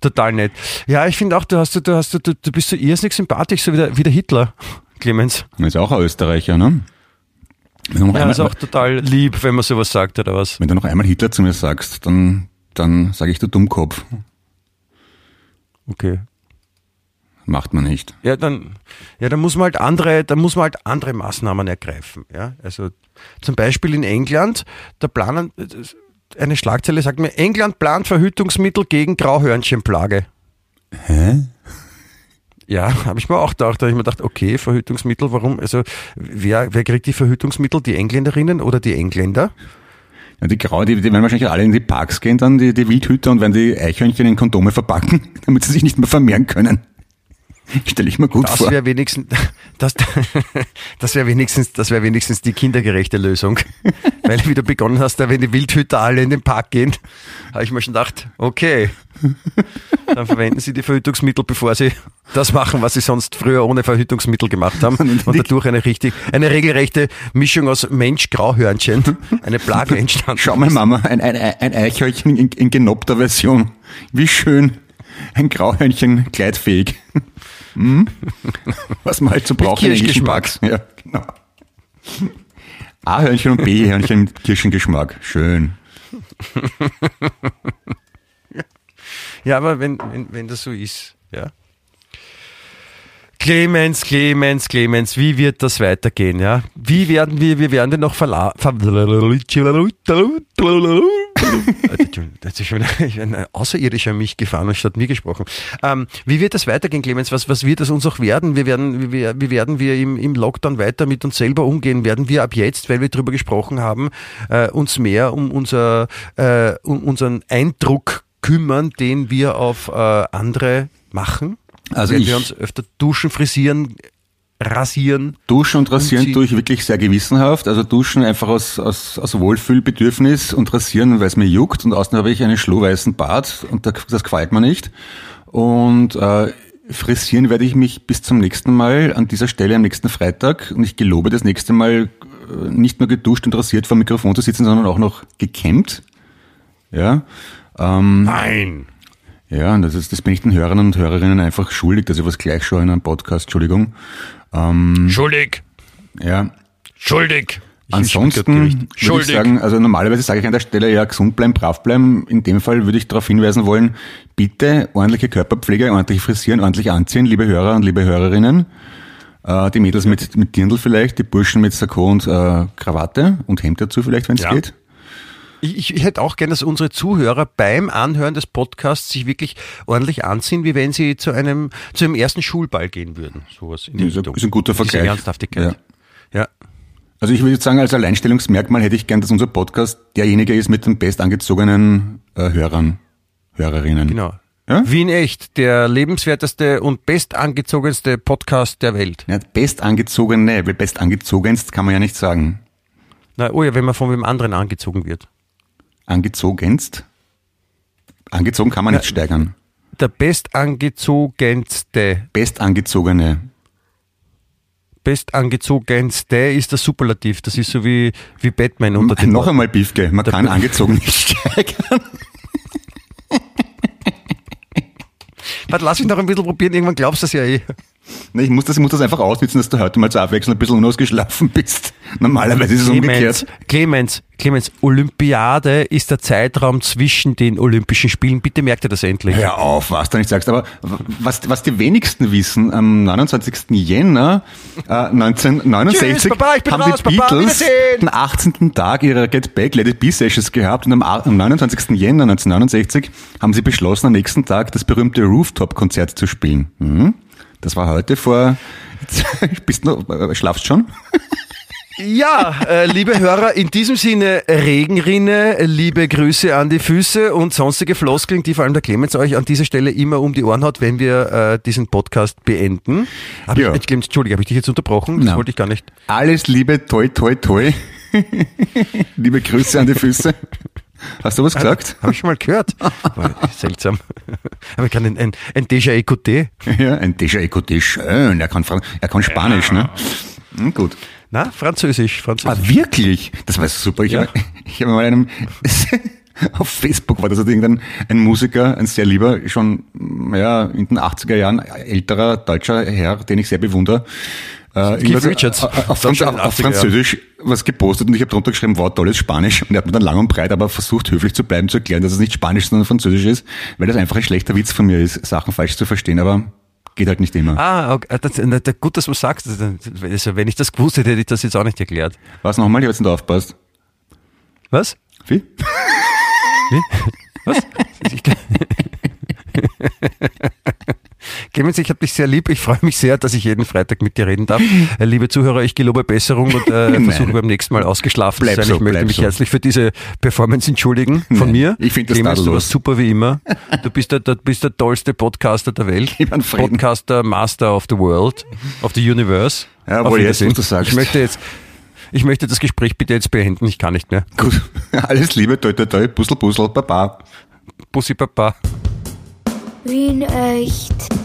Total nett. Ja, ich finde auch, du hast, du hast, du, du bist so irrsinnig sympathisch, so wie der, wie der Hitler, Clemens. Er ist auch ein Österreicher, ne? Wenn Ja, einmal, ist auch total lieb, wenn man sowas sagt oder was. wenn du noch einmal Hitler zu mir sagst, dann, dann sage ich du Dummkopf. Okay. Macht man nicht. Ja, dann, ja, dann muss man halt andere, dann muss man halt andere Maßnahmen ergreifen. Ja, also zum Beispiel in England, da planen, eine Schlagzeile sagt mir, England plant Verhütungsmittel gegen Grauhörnchenplage. Hä? Ja, habe ich mir auch gedacht. Da habe ich mir gedacht, okay, Verhütungsmittel, warum? Also wer, wer kriegt die Verhütungsmittel? Die Engländerinnen oder die Engländer? Ja, die Grau, die, die werden wahrscheinlich alle in die Parks gehen, dann die, die Wildhüter und werden die Eichhörnchen in Kondome verpacken, damit sie sich nicht mehr vermehren können. Stelle ich mir gut Das vor. wäre wenigstens, das, das wäre wenigstens, das wäre wenigstens die kindergerechte Lösung. Weil du wieder begonnen hast, da wenn die Wildhüter alle in den Park gehen, habe ich mir schon gedacht, okay, dann verwenden sie die Verhütungsmittel, bevor sie das machen, was sie sonst früher ohne Verhütungsmittel gemacht haben und dadurch eine richtig, eine regelrechte Mischung aus Mensch-Grauhörnchen, eine Plage entstanden. Schau mal, Mama, ein, ein, ein Eichhörnchen in, in genoppter Version. Wie schön. Ein Grauhörnchen gleitfähig. Hm? Was man halt so braucht englischen Kirschgeschmack. Ja, genau. A-Hörnchen und B-Hörnchen mit Kirschengeschmack. Schön. Ja, aber wenn, wenn, wenn das so ist, ja. Clemens, Clemens, Clemens, wie wird das weitergehen, ja? Wie werden wir, wir werden denn noch verla... Ver das ist ein Außerirdischer mich gefahren und statt mir gesprochen. Ähm, wie wird das weitergehen, Clemens? Was, was wird das uns auch werden? Wir werden, wie, wie werden wir im, im Lockdown weiter mit uns selber umgehen? Werden wir ab jetzt, weil wir darüber gesprochen haben, äh, uns mehr um, unser, äh, um unseren Eindruck kümmern, den wir auf äh, andere machen? Also ich- wir uns öfter duschen, frisieren, rasieren? Duschen und rasieren Und tue ich wirklich sehr gewissenhaft. Also duschen einfach aus, aus, aus Wohlfühlbedürfnis und rasieren, weil es mir juckt. Und außen habe ich einen schlohweißen Bart und da- das gefällt mir nicht. Und äh, frisieren werde ich mich bis zum nächsten Mal an dieser Stelle am nächsten Freitag. Und ich gelobe, das nächste Mal äh, nicht nur geduscht und rasiert vor dem Mikrofon zu sitzen, sondern auch noch gekämmt. Ja. Ähm, Nein! Ja, und das, ist, das bin ich den Hörern und Hörerinnen einfach schuldig, dass ich was gleich schaue in einem Podcast, Entschuldigung. Schuldig! Ja, Schuldig! Ich Ansonsten würde ich Schuldig! sagen, also normalerweise sage ich an der Stelle ja gesund bleiben, brav bleiben. In dem Fall würde ich darauf hinweisen wollen, bitte ordentliche Körperpflege, ordentlich frisieren, ordentlich anziehen, liebe Hörer und liebe Hörerinnen. Äh, die Mädels mit, mit Dirndl vielleicht, die Burschen mit Sakko und äh, Krawatte und Hemd dazu vielleicht, wenn es Ja. geht. Ich, ich hätte auch gern, dass unsere Zuhörer beim Anhören des Podcasts sich wirklich ordentlich anziehen, wie wenn sie zu einem, zu einem ersten Schulball gehen würden. Sowas in die Ist ist ein guter Diese Vergleich. Ernsthaftigkeit. Ja. Also ich würde jetzt sagen, als Alleinstellungsmerkmal hätte ich gern, dass unser Podcast derjenige ist mit den bestangezogenen äh, Hörern, Hörerinnen. genau. Ja? Wien echt, der lebenswerteste und bestangezogenste Podcast der Welt. Ja, bestangezogene, weil bestangezogenst kann man ja nicht sagen. Na, oh ja, wenn man von wem anderen angezogen wird. Angezogenst? Angezogen kann man nicht steigern. der bestangezogenste. Bestangezogene. Bestangezogenste ist der Superlativ. Das ist so wie, wie Batman unter den Noch einmal Biefke, man kann angezogen nicht steigern. Warte, lass mich noch ein bisschen probieren, irgendwann glaubst du das ja eh. Ne, Ich muss das, ich muss das einfach ausnutzen, dass du heute mal zur Abwechslung ein bisschen unausgeschlafen bist. Normalerweise ist es Clemens, umgekehrt. Clemens, Clemens, Olympiade ist der Zeitraum zwischen den Olympischen Spielen. Bitte merkt ihr das endlich. Hör auf, was du nicht sagst. Aber was, was die wenigsten wissen, am 29. Jänner äh, 1969 Tschüss, bin haben raus, die Beatles Wiedersehen. den 18. Tag ihrer Get Back Let It Be Sessions gehabt und am, am 29. Jänner 1969 haben sie beschlossen, am nächsten Tag das berühmte Rooftop-Konzert zu spielen. Mhm. Das war heute vor... Bist du noch, äh, schlafst schon? Ja, äh, liebe Hörer, in diesem Sinne Regenrinne, liebe Grüße an die Füße und sonstige Floskeln, die vor allem der Clemens euch an dieser Stelle immer um die Ohren hat, wenn wir äh, diesen Podcast beenden. Hab Ja. ich, Clemens, Entschuldige, habe ich dich jetzt unterbrochen? Das Nein. wollte ich gar nicht. Alles Liebe, toi, toi, toi. Liebe Grüße an die Füße. Hast du was gesagt? Habe ich schon mal gehört. Aber seltsam. Aber ich kann ein, ein, ein Déjà écouté. Ja, ein Déjà écouté, schön. Er kann, er kann Spanisch, ne? Hm, gut. Na, Französisch, Ah, Französisch. wirklich? Das war super. Ich Ja. habe habe mal einem, auf Facebook war das irgendein ein Musiker, ein sehr lieber, schon, ja, in den 80er Jahren älterer deutscher Herr, den ich sehr bewundere. Äh, irgendwas, Richards. äh, Auf, schon auf, auf 80er Jahren. Französisch was gepostet und ich habe drunter geschrieben, wow, tolles Spanisch. Und er hat mir dann lang und breit aber versucht, höflich zu bleiben, zu erklären, dass es nicht Spanisch, sondern Französisch ist, weil das einfach ein schlechter Witz von mir ist, Sachen falsch zu verstehen, aber geht halt nicht immer. Ah, okay. das, na, da- gut, dass du sagst. Das- das- Also, wenn ich das gewusst hätte, hätte ich das jetzt auch nicht erklärt. Was nochmal? Ich habe jetzt nicht aufgepasst. Was? Wie? Was? Clemens, ich habe dich sehr lieb. Ich freue mich sehr, dass ich jeden Freitag mit dir reden darf. Äh, liebe Zuhörer, ich gelobe Besserung und äh, versuche beim nächsten Mal ausgeschlafen Bleib zu sein. so, ich möchte mich so. herzlich für diese Performance entschuldigen von Nein, mir. ich find das Clemens, du warst super wie immer. Du bist der, du bist der tollste Podcaster der Welt. Podcaster Master of the World, of the Universe. Ja, wohl jetzt, was du sagst. Ich möchte jetzt, ich möchte das Gespräch bitte jetzt beenden. Ich kann nicht mehr. Gut. Alles Liebe, toi, toi, toi, Puzzle, Puzzle, Baba. Bussi Papa. Wien echt.